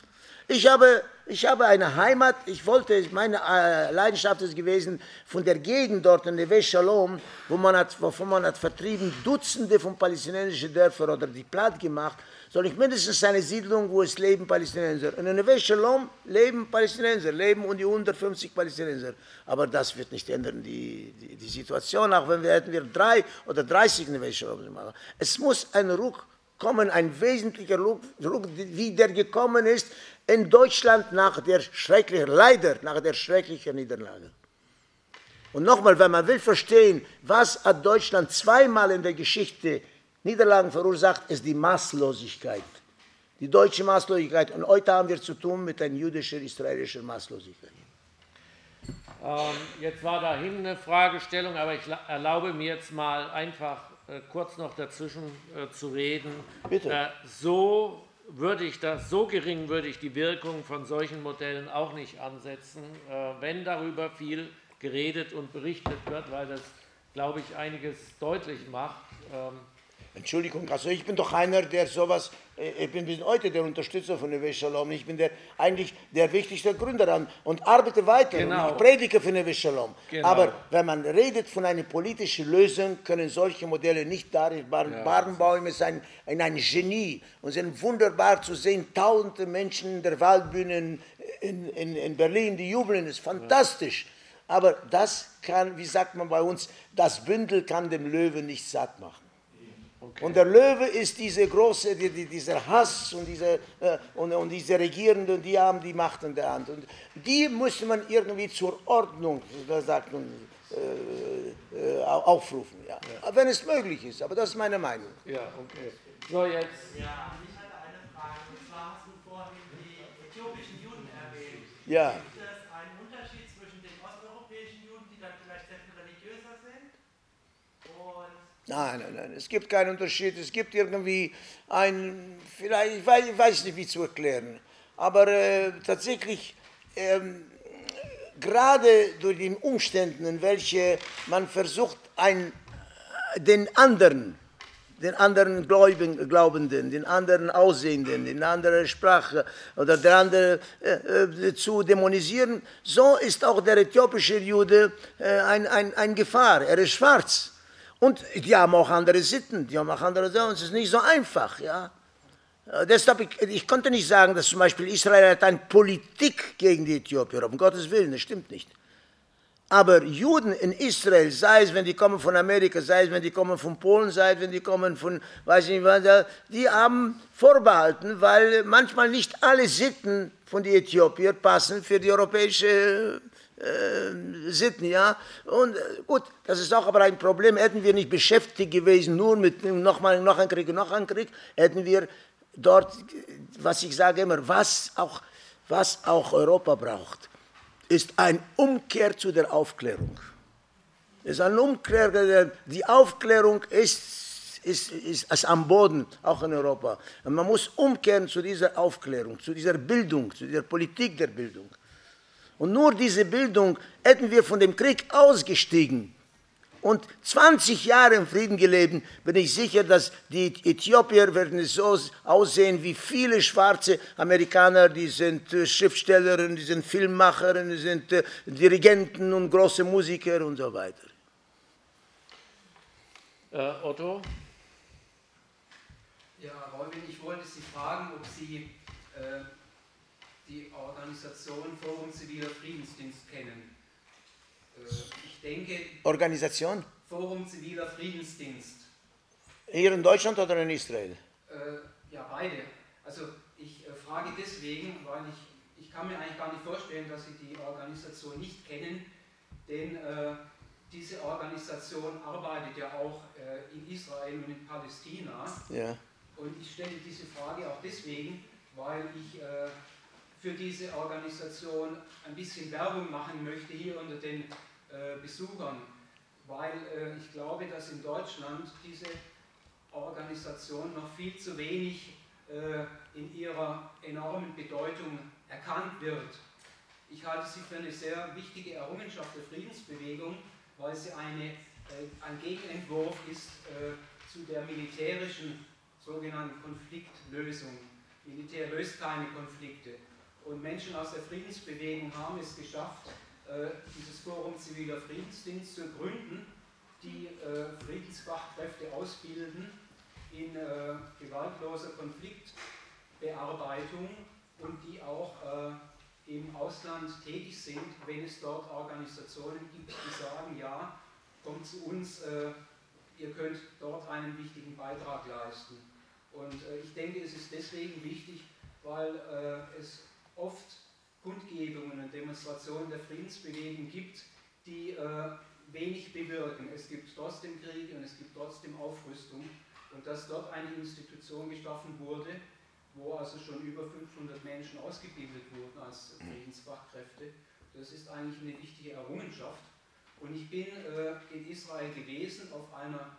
Speaker 1: Ich habe, ich habe eine Heimat, ich wollte, meine äh, Leidenschaft ist gewesen, von der Gegend dort in Neve Shalom, wo man hat, wovon man hat vertrieben, Dutzende von palästinensischen Dörfern oder die platt gemacht, soll ich mindestens eine Siedlung, wo es leben Palästinenser. In Neve Shalom leben Palästinenser, leben um die 150 Palästinenser. Aber das wird nicht ändern, die, die, die Situation, auch wenn wir hätten wir drei oder 30 Neve Shalom machen. Es muss ein Ruck kommen, ein wesentlicher Druck, wie der gekommen ist in Deutschland nach der schrecklichen, leider nach der schrecklichen Niederlage. Und nochmal, wenn man will verstehen, was hat Deutschland zweimal in der Geschichte Niederlagen verursacht, ist die Maßlosigkeit. Die deutsche Maßlosigkeit. Und heute haben wir zu tun mit einer jüdischen, israelischen Maßlosigkeit.
Speaker 3: Ähm, jetzt war dahin eine Fragestellung, aber ich erlaube mir jetzt mal einfach kurz noch dazwischen äh, zu reden.
Speaker 1: Bitte.
Speaker 3: Äh, so würde ich das, so gering würde ich die Wirkung von solchen Modellen auch nicht ansetzen, äh, wenn darüber viel geredet und berichtet wird, weil das, glaube ich, einiges deutlich macht.
Speaker 1: Entschuldigung, also ich bin doch einer, der sowas, äh, ich bin bis heute der Unterstützer von Neve Shalom, ich bin der, eigentlich der wichtigste Gründer an und arbeite weiter
Speaker 3: genau.
Speaker 1: und ich predige für Neve Shalom.
Speaker 3: Genau.
Speaker 1: Aber wenn man redet von einer politischen Lösung, können solche Modelle nicht da sein.
Speaker 3: Ja.
Speaker 1: Barenbaum ist ein, ein, ein Genie und ist wunderbar zu sehen, tausende Menschen in der Waldbühne in, in, in Berlin, die jubeln, das ist fantastisch. Aber das kann, wie sagt man bei uns, das Bündel kann dem Löwen nicht satt machen. Okay. Und der Löwe ist diese große, die, die, dieser Hass und diese, äh, und, und, diese Regierenden, die haben die Macht in der Hand. Und die muss man irgendwie zur Ordnung, da sagt man, äh, äh, aufrufen, ja. ja. Wenn es möglich ist. Aber das ist meine Meinung.
Speaker 3: Ja, okay. So, jetzt.
Speaker 10: Ja, ich hatte eine Frage. Und zwar hast du vorhin die äthiopischen Juden erwähnt.
Speaker 1: Ja. Nein, nein, nein, es gibt keinen Unterschied. Es gibt irgendwie ein, vielleicht, ich weiß, ich weiß nicht, wie zu erklären, aber äh, tatsächlich, ähm, gerade durch die Umstände, in welche man versucht, ein, den anderen, den anderen Gläubigen, Glaubenden, den anderen Aussehenden, den anderen Sprache oder der andere äh, äh, zu dämonisieren, so ist auch der äthiopische Jude äh, ein, ein, ein Gefahr. Er ist schwarz. Und die haben auch andere Sitten, die haben auch andere Sachen. Es ist nicht so einfach, ja. Äh, deshalb, ich, ich, konnte nicht sagen, dass zum Beispiel Israel hat eine Politik gegen die Äthiopier, um Gottes Willen, das stimmt nicht. Aber Juden in Israel, sei es, wenn die kommen von Amerika, sei es, wenn die kommen von Polen, sei es, wenn die kommen von, weiß ich nicht die haben vorbehalten, weil manchmal nicht alle Sitten von den Äthiopier passen für die europäische äh, Sitten, ja. Und äh, gut, das ist auch aber ein Problem. Hätten wir nicht beschäftigt gewesen, nur mit nochmal noch ein Krieg, noch ein Krieg, hätten wir dort, was ich sage immer, was auch, was auch Europa braucht, ist ein Umkehr zu der Aufklärung. ist eine Umkehr, die Aufklärung ist, ist, ist, ist am Boden, auch in Europa. Und man muss umkehren zu dieser Aufklärung, zu dieser Bildung, zu dieser Politik der Bildung. Und nur diese Bildung hätten wir von dem Krieg ausgestiegen und 20 Jahre im Frieden gelebt, bin ich sicher, dass die Äthiopier werden so aussehen wie viele schwarze Amerikaner, die sind äh, Schriftsteller, die sind Filmmacher, die sind äh, Dirigenten und große Musiker und so weiter.
Speaker 3: Äh, Otto?
Speaker 11: Ja, Robin, ich wollte Sie fragen, ob Sie äh, die Organisation Forum Ziviler Friedensdienst kennen. Äh, ich denke.
Speaker 1: Organisation?
Speaker 11: Forum Ziviler Friedensdienst.
Speaker 1: Hier in Deutschland oder in Israel?
Speaker 11: Äh, ja, beide. Also ich äh, frage deswegen, weil ich, ich kann mir eigentlich gar nicht vorstellen, dass Sie die Organisation nicht kennen, denn äh, diese Organisation arbeitet ja auch äh, in Israel und in Palästina.
Speaker 1: Ja.
Speaker 11: Und ich stelle diese Frage auch deswegen, weil ich äh, für diese Organisation ein bisschen Werbung machen möchte hier unter den äh, Besuchern, weil äh, ich glaube, dass in Deutschland diese Organisation noch viel zu wenig äh, in ihrer enormen Bedeutung erkannt wird. Ich halte sie für eine sehr wichtige Errungenschaft der Friedensbewegung, weil sie eine, äh, ein Gegenentwurf ist äh, zu der militärischen sogenannten Konfliktlösung. Militär löst keine Konflikte. Und Menschen aus der Friedensbewegung haben es geschafft, äh, dieses Forum ziviler Friedensdienst zu gründen, die äh, Friedensfachkräfte ausbilden in äh, gewaltloser Konfliktbearbeitung und die auch im Ausland tätig sind, wenn es dort Organisationen gibt, die sagen, ja, kommt zu uns, ihr könnt dort einen wichtigen Beitrag leisten. Und ich denke, es ist deswegen wichtig, weil es oft Kundgebungen und Demonstrationen der Friedensbewegung gibt, die äh, wenig bewirken. Es gibt trotzdem Kriege und es gibt trotzdem Aufrüstung. Und dass dort eine Institution geschaffen wurde, wo also schon über 500 Menschen ausgebildet wurden als Friedensfachkräfte, das ist eigentlich eine wichtige Errungenschaft. Und ich bin äh, in Israel gewesen auf einer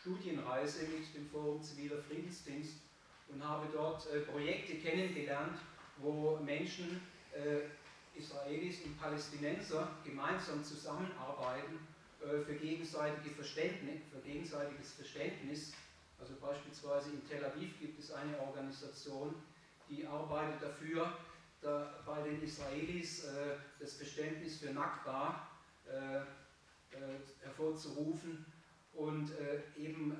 Speaker 11: Studienreise mit dem Forum Ziviler Friedensdienst und habe dort äh, Projekte kennengelernt, wo Menschen, äh, Israelis und Palästinenser gemeinsam zusammenarbeiten äh, für, gegenseitige Verständnis, für gegenseitiges Verständnis. Also beispielsweise in Tel Aviv gibt es eine Organisation, die arbeitet dafür, da bei den Israelis äh, das Verständnis für Nakba äh, äh, hervorzurufen und äh, eben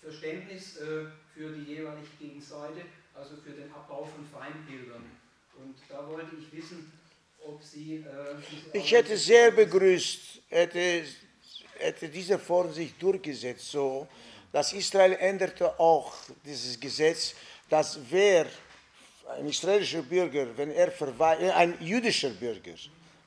Speaker 11: Verständnis für die jeweilige Gegenseite, also für den Abbau von Feindbildern. Und da wollte ich wissen, ob Sie.
Speaker 1: ich hätte sehr begrüßt, hätte, hätte diese Form sich durchgesetzt, so dass Israel änderte auch dieses Gesetz, dass wer ein israelischer Bürger, wenn er ein jüdischer Bürger,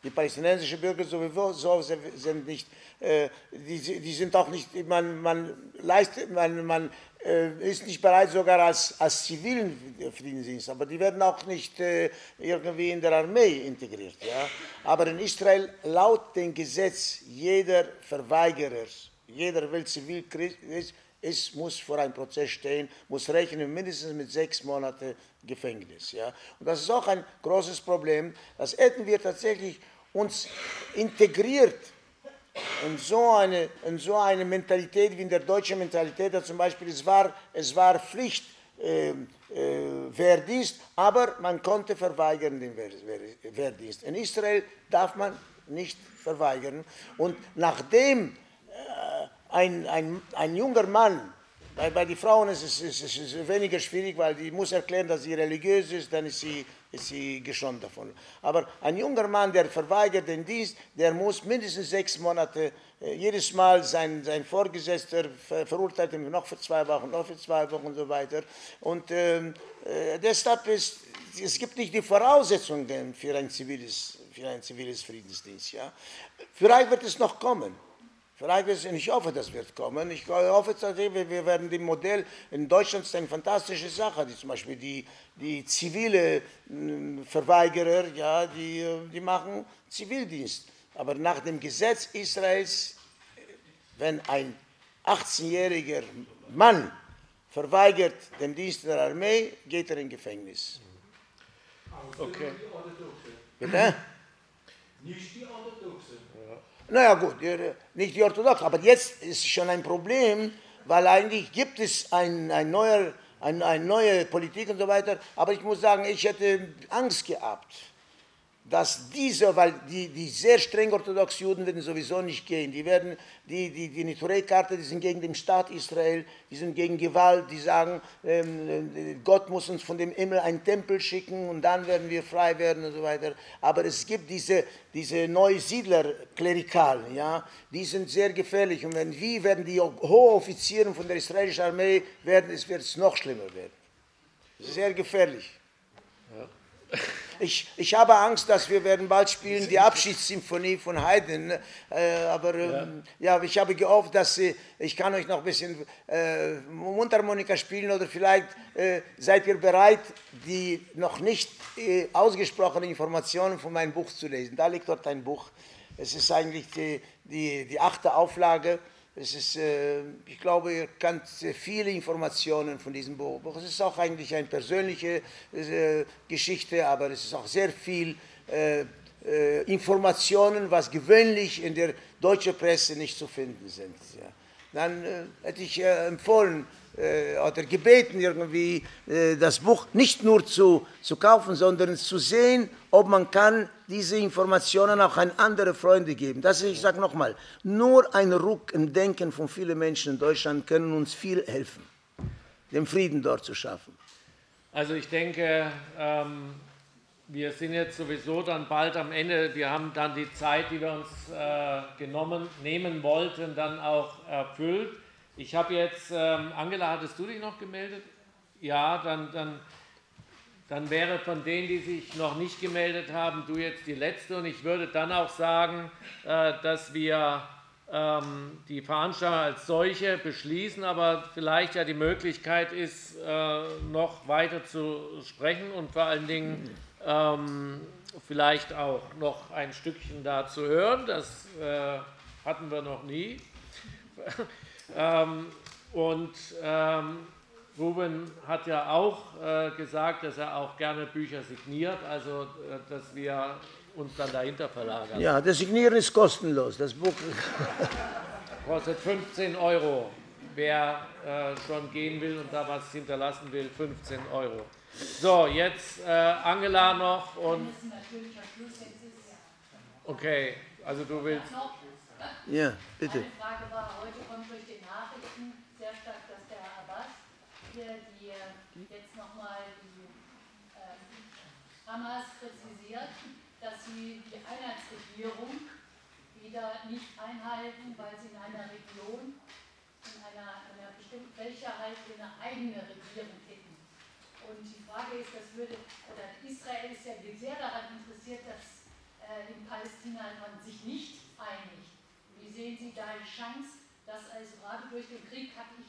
Speaker 1: die palästinensischen Bürger sowieso sind nicht, äh, die, die, sind auch nicht, man, man leistet, man, man äh, ist nicht bereit sogar als, als zivilen Friedensdienst, aber die werden auch nicht äh, irgendwie in der Armee integriert. Ja? Aber in Israel laut dem Gesetz jeder Verweigerer, jeder will zivil ist, es muss vor einem Prozess stehen, muss rechnen mindestens mit sechs Monaten Gefängnis. Ja? Und das ist auch ein großes Problem, dass hätten wir tatsächlich uns integriert in so eine, in so eine Mentalität wie in der deutschen Mentalität, dass zum Beispiel es war, es war Pflicht, äh, äh, Wehrdienst, aber man konnte verweigern den Wehrdienst. In Israel darf man nicht verweigern. Und nachdem äh, ein, ein, ein junger Mann bei, bei den Frauen ist es, ist, ist, ist weniger schwierig, weil die muss erklären, dass sie religiös ist, dann ist sie, ist sie geschont davon. Aber ein junger Mann, der verweigert den Dienst, der muss mindestens sechs Monate, äh, jedes Mal sein, sein Vorgesetzter ver, verurteilt ihn noch für zwei Wochen, noch für zwei Wochen und so weiter. Und ähm, äh, deshalb ist, es gibt nicht die Voraussetzungen für ein ziviles, für ein ziviles Friedensdienst. Ja. Vielleicht wird es noch kommen. Vielleicht ist, ich hoffe, das wird kommen. Ich hoffe, wir werden dem Modell in Deutschland ist eine fantastische Sache, die zum Beispiel die, die zivile hm, Verweigerer, ja, die, die machen Zivildienst. Aber nach dem Gesetz Israels, wenn ein 18-jähriger Mann verweigert den Dienst der Armee, geht er in Gefängnis.
Speaker 5: Okay.
Speaker 1: Bitte?
Speaker 5: Nicht die Orthodoxe.
Speaker 1: Naja gut, nicht die Orthodoxen, aber jetzt ist schon ein Problem, weil eigentlich gibt es ein, ein neuer, ein, eine neue Politik und so weiter, aber ich muss sagen, ich hätte Angst gehabt, dass diese, weil die, die sehr streng orthodoxen Juden werden sowieso nicht gehen, die werden, die, die, die Niturei-Karte, die sind gegen den Staat Israel, die sind gegen Gewalt, die sagen, ähm, Gott muss uns von dem Himmel einen Tempel schicken und dann werden wir frei werden und so weiter. Aber es gibt diese, diese Neusiedler-Klerikalen, ja, die sind sehr gefährlich und wenn wie werden die Hochoffiziere von der israelischen Armee werden, es wird es noch schlimmer werden. Sehr gefährlich. Ja. Ich, ich habe Angst, dass wir werden bald spielen die Abschiedssymphonie von Haydn. Äh, aber ähm, ja. ja. ich habe gehofft, dass Sie, ich kann euch noch ein bisschen äh, Mundharmonika spielen oder vielleicht äh, seid ihr bereit, die noch nicht äh, ausgesprochenen Informationen von meinem Buch zu lesen. Da liegt dort ein Buch. Es ist eigentlich die, die, die achte Auflage. Es ist, äh, ich glaube, ihr kennt viele Informationen von diesem Buch. Es ist auch eigentlich eine persönliche äh, Geschichte, aber es ist auch sehr viel äh, Informationen, was gewöhnlich in der deutschen Presse nicht zu finden sind. Dann hätte ich empfohlen, äh, oder gebeten, irgendwie äh, das Buch nicht nur zu, zu kaufen, sondern zu sehen, ob man kann diese Informationen auch an andere Freunde geben. Das, ich sage nochmal, nur ein Ruck im Denken von vielen Menschen in Deutschland können uns viel helfen, den Frieden dort zu schaffen.
Speaker 3: Also ich denke, ähm, wir sind jetzt sowieso dann bald am Ende. Wir haben dann die Zeit, die wir uns äh, genommen, nehmen wollten, dann auch erfüllt. Ich habe jetzt, ähm, Angela, hattest du dich noch gemeldet? Ja, dann, dann, dann wäre von denen, die sich noch nicht gemeldet haben, du jetzt die Letzte. Und ich würde dann auch sagen, äh, dass wir ähm, die Veranstaltung als solche beschließen, aber vielleicht ja die Möglichkeit ist, äh, noch weiter zu sprechen und vor allen Dingen ähm, vielleicht auch noch ein Stückchen da zu hören. Das äh, hatten wir noch nie. Ähm, und Ruben hat ja auch äh, gesagt, dass er auch gerne Bücher signiert, also dass wir uns dann dahinter verlagern.
Speaker 1: Ja, das Signieren ist kostenlos. Das Buch
Speaker 3: kostet 15 Euro. Wer äh, schon gehen will und da was hinterlassen will, 15 Euro. So, jetzt äh, Angela noch und. Okay, also du willst.
Speaker 1: Ja, bitte.
Speaker 12: Meine Frage war, heute kommt durch die Nachrichten sehr stark, dass der Abbas hier die, jetzt nochmal die äh, Hamas präzisiert dass sie die Einheitsregierung wieder nicht einhalten, weil sie in einer Region, in einer, einer bestimmten Fläche halt eine eigene Regierung hätten. Und die Frage ist, das würde, oder Israel ist ja sehr daran interessiert, dass äh, in Palästina man sich nicht einigt. Wie sehen Sie da die Chance, dass also gerade durch den Krieg hatte ich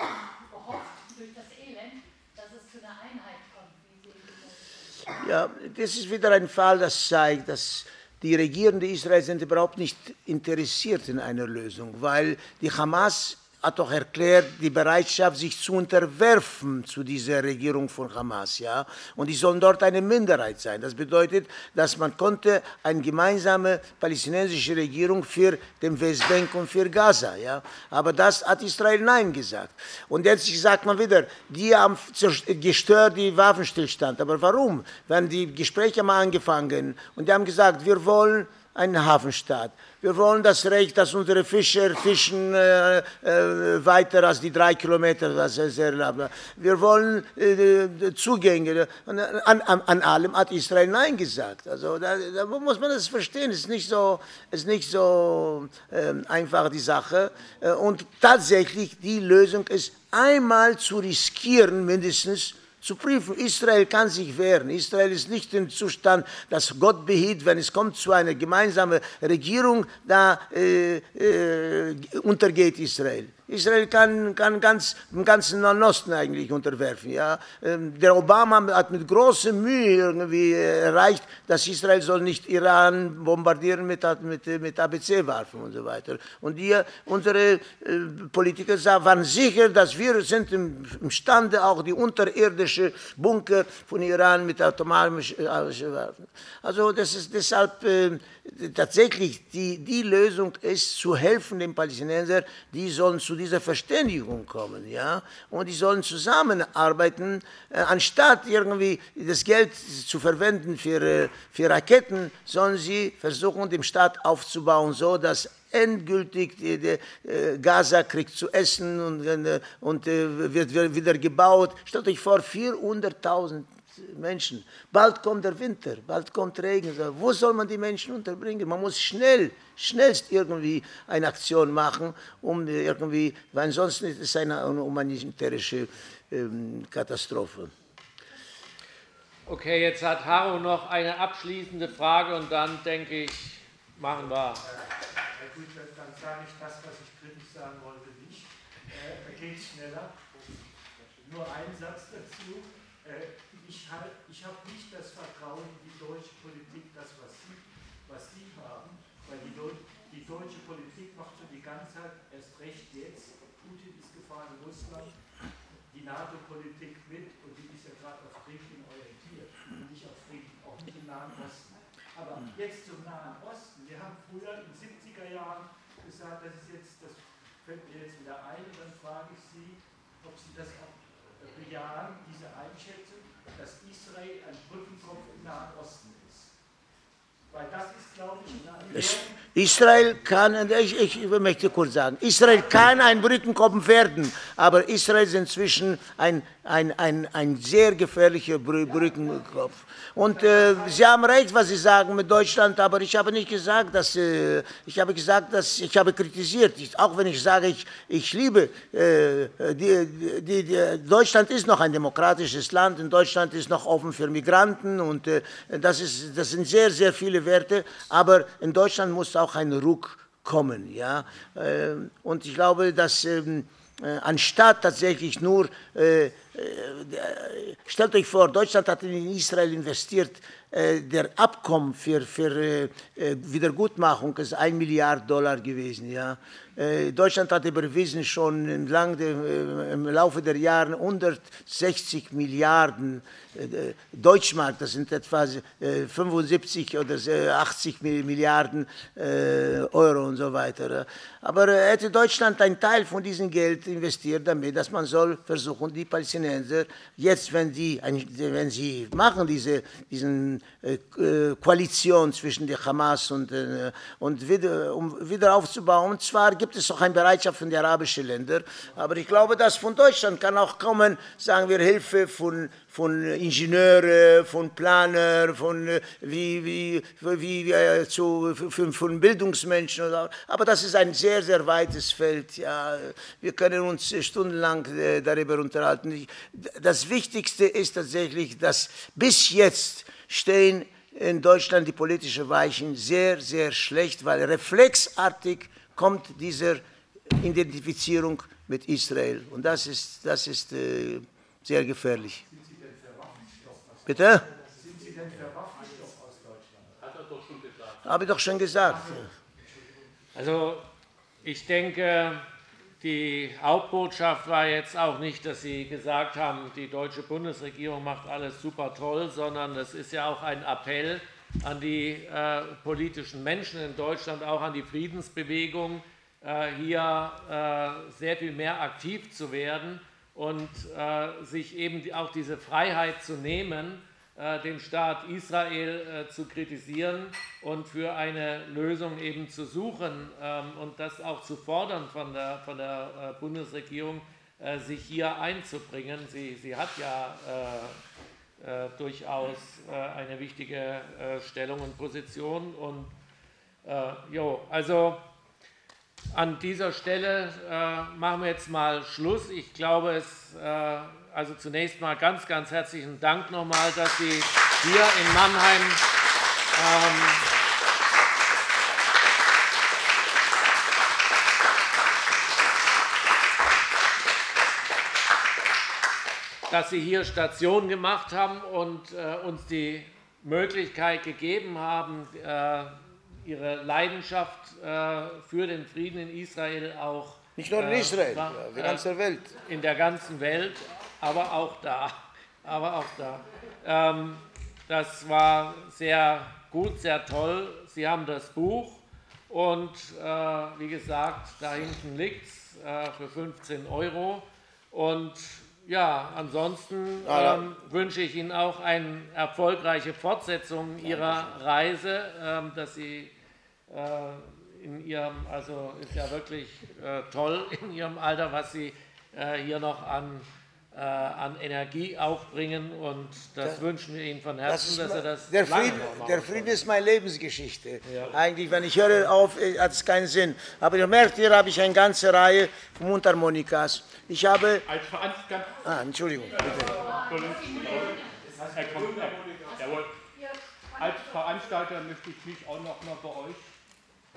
Speaker 12: gehofft, durch das Elend, dass es zu einer Einheit kommt?
Speaker 1: Ja, das ist wieder ein Fall, das zeigt, dass die Regierenden Israels sind überhaupt nicht interessiert in einer Lösung, weil die Hamas hat doch erklärt, die Bereitschaft, sich zu unterwerfen zu dieser Regierung von Hamas, ja, und die sollen dort eine Minderheit sein. Das bedeutet, dass man konnte eine gemeinsame palästinensische Regierung für den Westbank und für Gaza, ja, aber das hat Israel nein gesagt. Und jetzt sagt man wieder, die haben gestört die Waffenstillstand. Aber warum? Wenn die Gespräche mal angefangen und die haben gesagt, wir wollen einen Hafenstaat. Wir wollen das Recht, dass unsere Fischer fischen äh, äh, weiter als die drei Kilometer. Was ist Wir wollen äh, Zugänge. An, an, an, allem hat Israel Nein gesagt. Also da, da muss man das verstehen. Es ist nicht so, ist nicht so ähm, einfach die Sache. Äh, und tatsächlich die Lösung ist einmal zu riskieren, mindestens zu prüfen. Israel kann sich wehren. Israel ist nicht im Zustand, dass Gott behielt, wenn es kommt zu einer gemeinsamen Regierung, da äh, äh, untergeht Israel. Israel kann, kann ganz, im ganzen Nahen Osten eigentlich unterwerfen. Ja. Ähm, der Obama hat mit großer Mühe irgendwie erreicht, dass Israel soll nicht Iran bombardieren mit, mit, mit ABC-Waffen und so weiter. Und hier, unsere äh, Politiker waren sicher, dass wir sind imstande, auch die unterirdische Bunker von Iran mit automatischen Waffen. Also das ist deshalb äh, tatsächlich die, die Lösung ist, zu helfen den Palästinensern, die sollen zu dieser Verständigung kommen, ja, und die sollen zusammenarbeiten, äh, anstatt irgendwie das Geld zu verwenden für, äh, für Raketen, sollen sie versuchen, den Staat aufzubauen, so dass endgültig die, die, äh, Gaza kriegt zu essen und, äh, und äh, wird wieder gebaut. Stellt euch vor, 400.000 Menschen. Bald kommt der Winter, bald kommt Regen. Wo soll man die Menschen unterbringen? Man muss schnell, schnellst irgendwie eine Aktion machen, um irgendwie, weil ansonsten ist es eine humanitäre ähm, Katastrophe.
Speaker 3: Okay, jetzt hat Haro noch eine abschließende Frage und dann denke ich, machen wir.
Speaker 2: Herr Gut, dann sage ich das, was ich kritisch sagen wollte, nicht. Äh, geht schneller. Nur ein Satz dazu. Äh, ich, habe nicht das Vertrauen in die deutsche Politik, das, was Sie, was Sie haben, weil die, die deutsche Politik macht schon die ganze Zeit, erst recht jetzt, Putin ist gefahren in Russland, die NATO-Politik mit und die ist ja gerade auf Frieden orientiert und nicht auf Frieden, auch nicht im Nahen Osten. Aber jetzt zum Nahen Osten. Wir haben früher in den 70er Jahren gesagt, das ist jetzt, das fällt mir jetzt wieder ein und dann frage ich Sie, ob Sie das auch bejahen, Einschätzung dass Israel ein Brückenkopf im Nahen Osten ist. Weil das ist, glaube ich,
Speaker 1: Israel kann, ich, ich, möchte kurz sagen, Israel kann ein Brückenkopf werden, aber Israel ist inzwischen ein, ein, ein, ein sehr gefährlicher Brückenkopf. Und äh, Sie haben recht, was Sie sagen mit Deutschland, aber ich habe nicht gesagt, dass äh, ich habe gesagt, dass ich habe kritisiert. Auch wenn ich sage, ich, ich liebe äh, die, die, die, Deutschland ist noch ein demokratisches Land, in Deutschland ist noch offen für Migranten und äh, das ist das sind sehr sehr viele Werte. Aber in Deutschland muss auch ein Ruck kommen, ja. Äh, und ich glaube, dass ähm, äh, anstatt tatsächlich nur äh, stellt euch vor, Deutschland hat in Israel investiert, der Abkommen für, für Wiedergutmachung ist ein Milliard Dollar gewesen. Ja. Deutschland hat überwiesen schon im, Lang, im Laufe der Jahre 160 Milliarden Deutschmark, das sind etwa 75 oder 80 Milliarden Euro und so weiter. Aber hätte Deutschland einen Teil von diesem Geld investiert damit, dass man soll versuchen, die Palästinenser jetzt, wenn sie, wenn sie machen diese diesen Koalition zwischen der Hamas und, und wieder, um wieder aufzubauen, und zwar gibt gibt es auch eine Bereitschaft von den arabischen Ländern. Aber ich glaube, dass von Deutschland kann auch kommen, sagen wir, Hilfe von, von Ingenieuren, von Planern, von, wie, wie, wie, äh, zu, von, von Bildungsmenschen. Aber das ist ein sehr, sehr weites Feld. Ja. Wir können uns stundenlang äh, darüber unterhalten. Das Wichtigste ist tatsächlich, dass bis jetzt stehen in Deutschland die politischen Weichen sehr, sehr schlecht, weil reflexartig kommt diese Identifizierung mit Israel. Und das ist, das ist äh, sehr gefährlich. Sind Sie denn für Waffenstoff Bitte? Sind Sie denn für Waffenstoff aus Deutschland? Hat er doch schon gesagt. Habe ich doch schon gesagt.
Speaker 3: Also ich denke, die Hauptbotschaft war jetzt auch nicht, dass Sie gesagt haben, die deutsche Bundesregierung macht alles super toll, sondern das ist ja auch ein Appell an die äh, politischen Menschen in Deutschland, auch an die Friedensbewegung, äh, hier äh, sehr viel mehr aktiv zu werden und äh, sich eben auch diese Freiheit zu nehmen, äh, den Staat Israel äh, zu kritisieren und für eine Lösung eben zu suchen ähm, und das auch zu fordern von der, von der Bundesregierung, sich hier einzubringen. Sie, sie hat ja äh, durchaus äh, eine wichtige äh, Stellung und Position. Und äh, jo, also an dieser Stelle äh, machen wir jetzt mal Schluss. Ich glaube, es also zunächst mal ganz, ganz herzlichen Dank nochmal, dass Sie hier in Mannheim ähm, dass Sie hier Station gemacht haben und äh, uns die Möglichkeit gegeben haben, äh, Ihre Leidenschaft äh, für den Frieden in Israel auch.
Speaker 1: Nicht nur in äh, Israel, in der ganzen Welt.
Speaker 3: In der ganzen Welt, aber auch da. Aber auch da. Ähm, das war sehr gut, sehr toll. Sie haben das Buch und äh, wie gesagt, da hinten liegt es äh, für 15 Euro. Und ja, ansonsten ähm, wünsche ich Ihnen auch eine erfolgreiche Fortsetzung Ihrer Reise, ähm, dass Sie äh, in Ihrem, also ist ja wirklich äh, toll in Ihrem Alter, was Sie äh, hier noch an, äh, an Energie aufbringen und das, das, wünschen wir Ihnen von Herzen, das dass Sie das
Speaker 1: der Frieden, der Frieden ist meine Lebensgeschichte. Ja. Eigentlich, wenn ich höre auf, äh, hat es keinen Sinn. Aber ihr merkt, hier habe ich eine ganze Reihe von Mundharmonikas. Ich habe. Als Veranstalter. Ah, Entschuldigung, bitte.
Speaker 13: Als Veranstalter möchte ich mich auch noch mal bei euch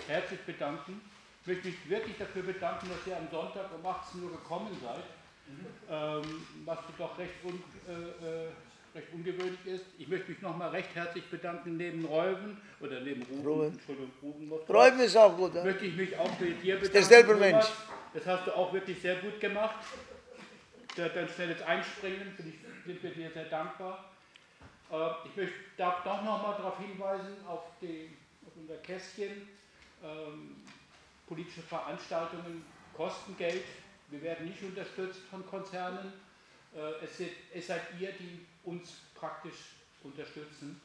Speaker 13: herzlich bedanken. Ich möchte mich wirklich dafür bedanken, dass ihr am Sonntag um 18 Uhr gekommen seid, mhm. ähm, was doch recht, un, äh, äh recht ungewöhnlich ist. Ich möchte mich nochmal recht herzlich bedanken neben Räuven oder neben Ruben. Ruben. Entschuldigung,
Speaker 1: Ruben Räuven ist auch gut.
Speaker 13: Ja? Möchte ich mich auch bei dir bedanken.
Speaker 1: Derselbe Mensch.
Speaker 13: Das hast du auch wirklich sehr gut gemacht. Dein schnelles Einspringen ich, sind wir dir sehr dankbar. Äh, ich möchte, darf doch nochmal darauf hinweisen, auf, die, auf unser Kästchen. Ähm, politische Veranstaltungen kosten Geld. Wir werden nicht unterstützt von Konzernen. Äh, es, sind, es seid ihr, die uns praktisch unterstützen.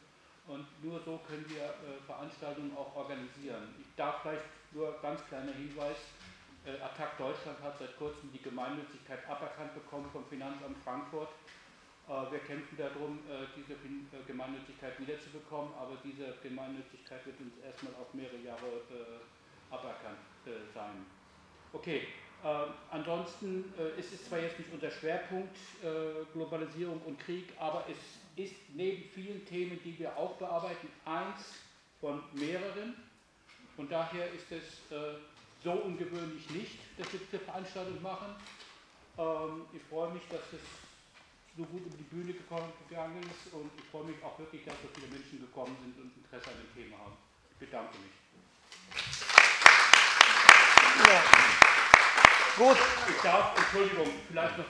Speaker 13: Und nur so können wir äh, Veranstaltungen auch organisieren. Ich darf vielleicht nur ganz kleiner Hinweis, äh, Attac Deutschland hat seit kurzem die Gemeinnützigkeit aberkannt bekommen vom Finanzamt Frankfurt. Wir kämpfen darum, diese Gemeinnützigkeit wiederzubekommen, aber diese Gemeinnützigkeit wird uns erstmal auf mehrere Jahre aberkannt sein. Okay, ansonsten äh, ist es zwar jetzt nicht unser Schwerpunkt äh, Globalisierung und Krieg, aber es ist neben vielen Themen, die wir auch bearbeiten, eins von mehreren. Und daher ist es äh, so ungewöhnlich nicht, dass wir diese Veranstaltung machen. Ähm, ich freue mich, dass es so gut über die Bühne gegangen ist und ich freue mich auch wirklich, dass so viele Menschen gekommen sind und Interesse an dem Thema haben. Ich bedanke mich.
Speaker 1: Ja. Gut.
Speaker 13: Ich darf, Entschuldigung, vielleicht noch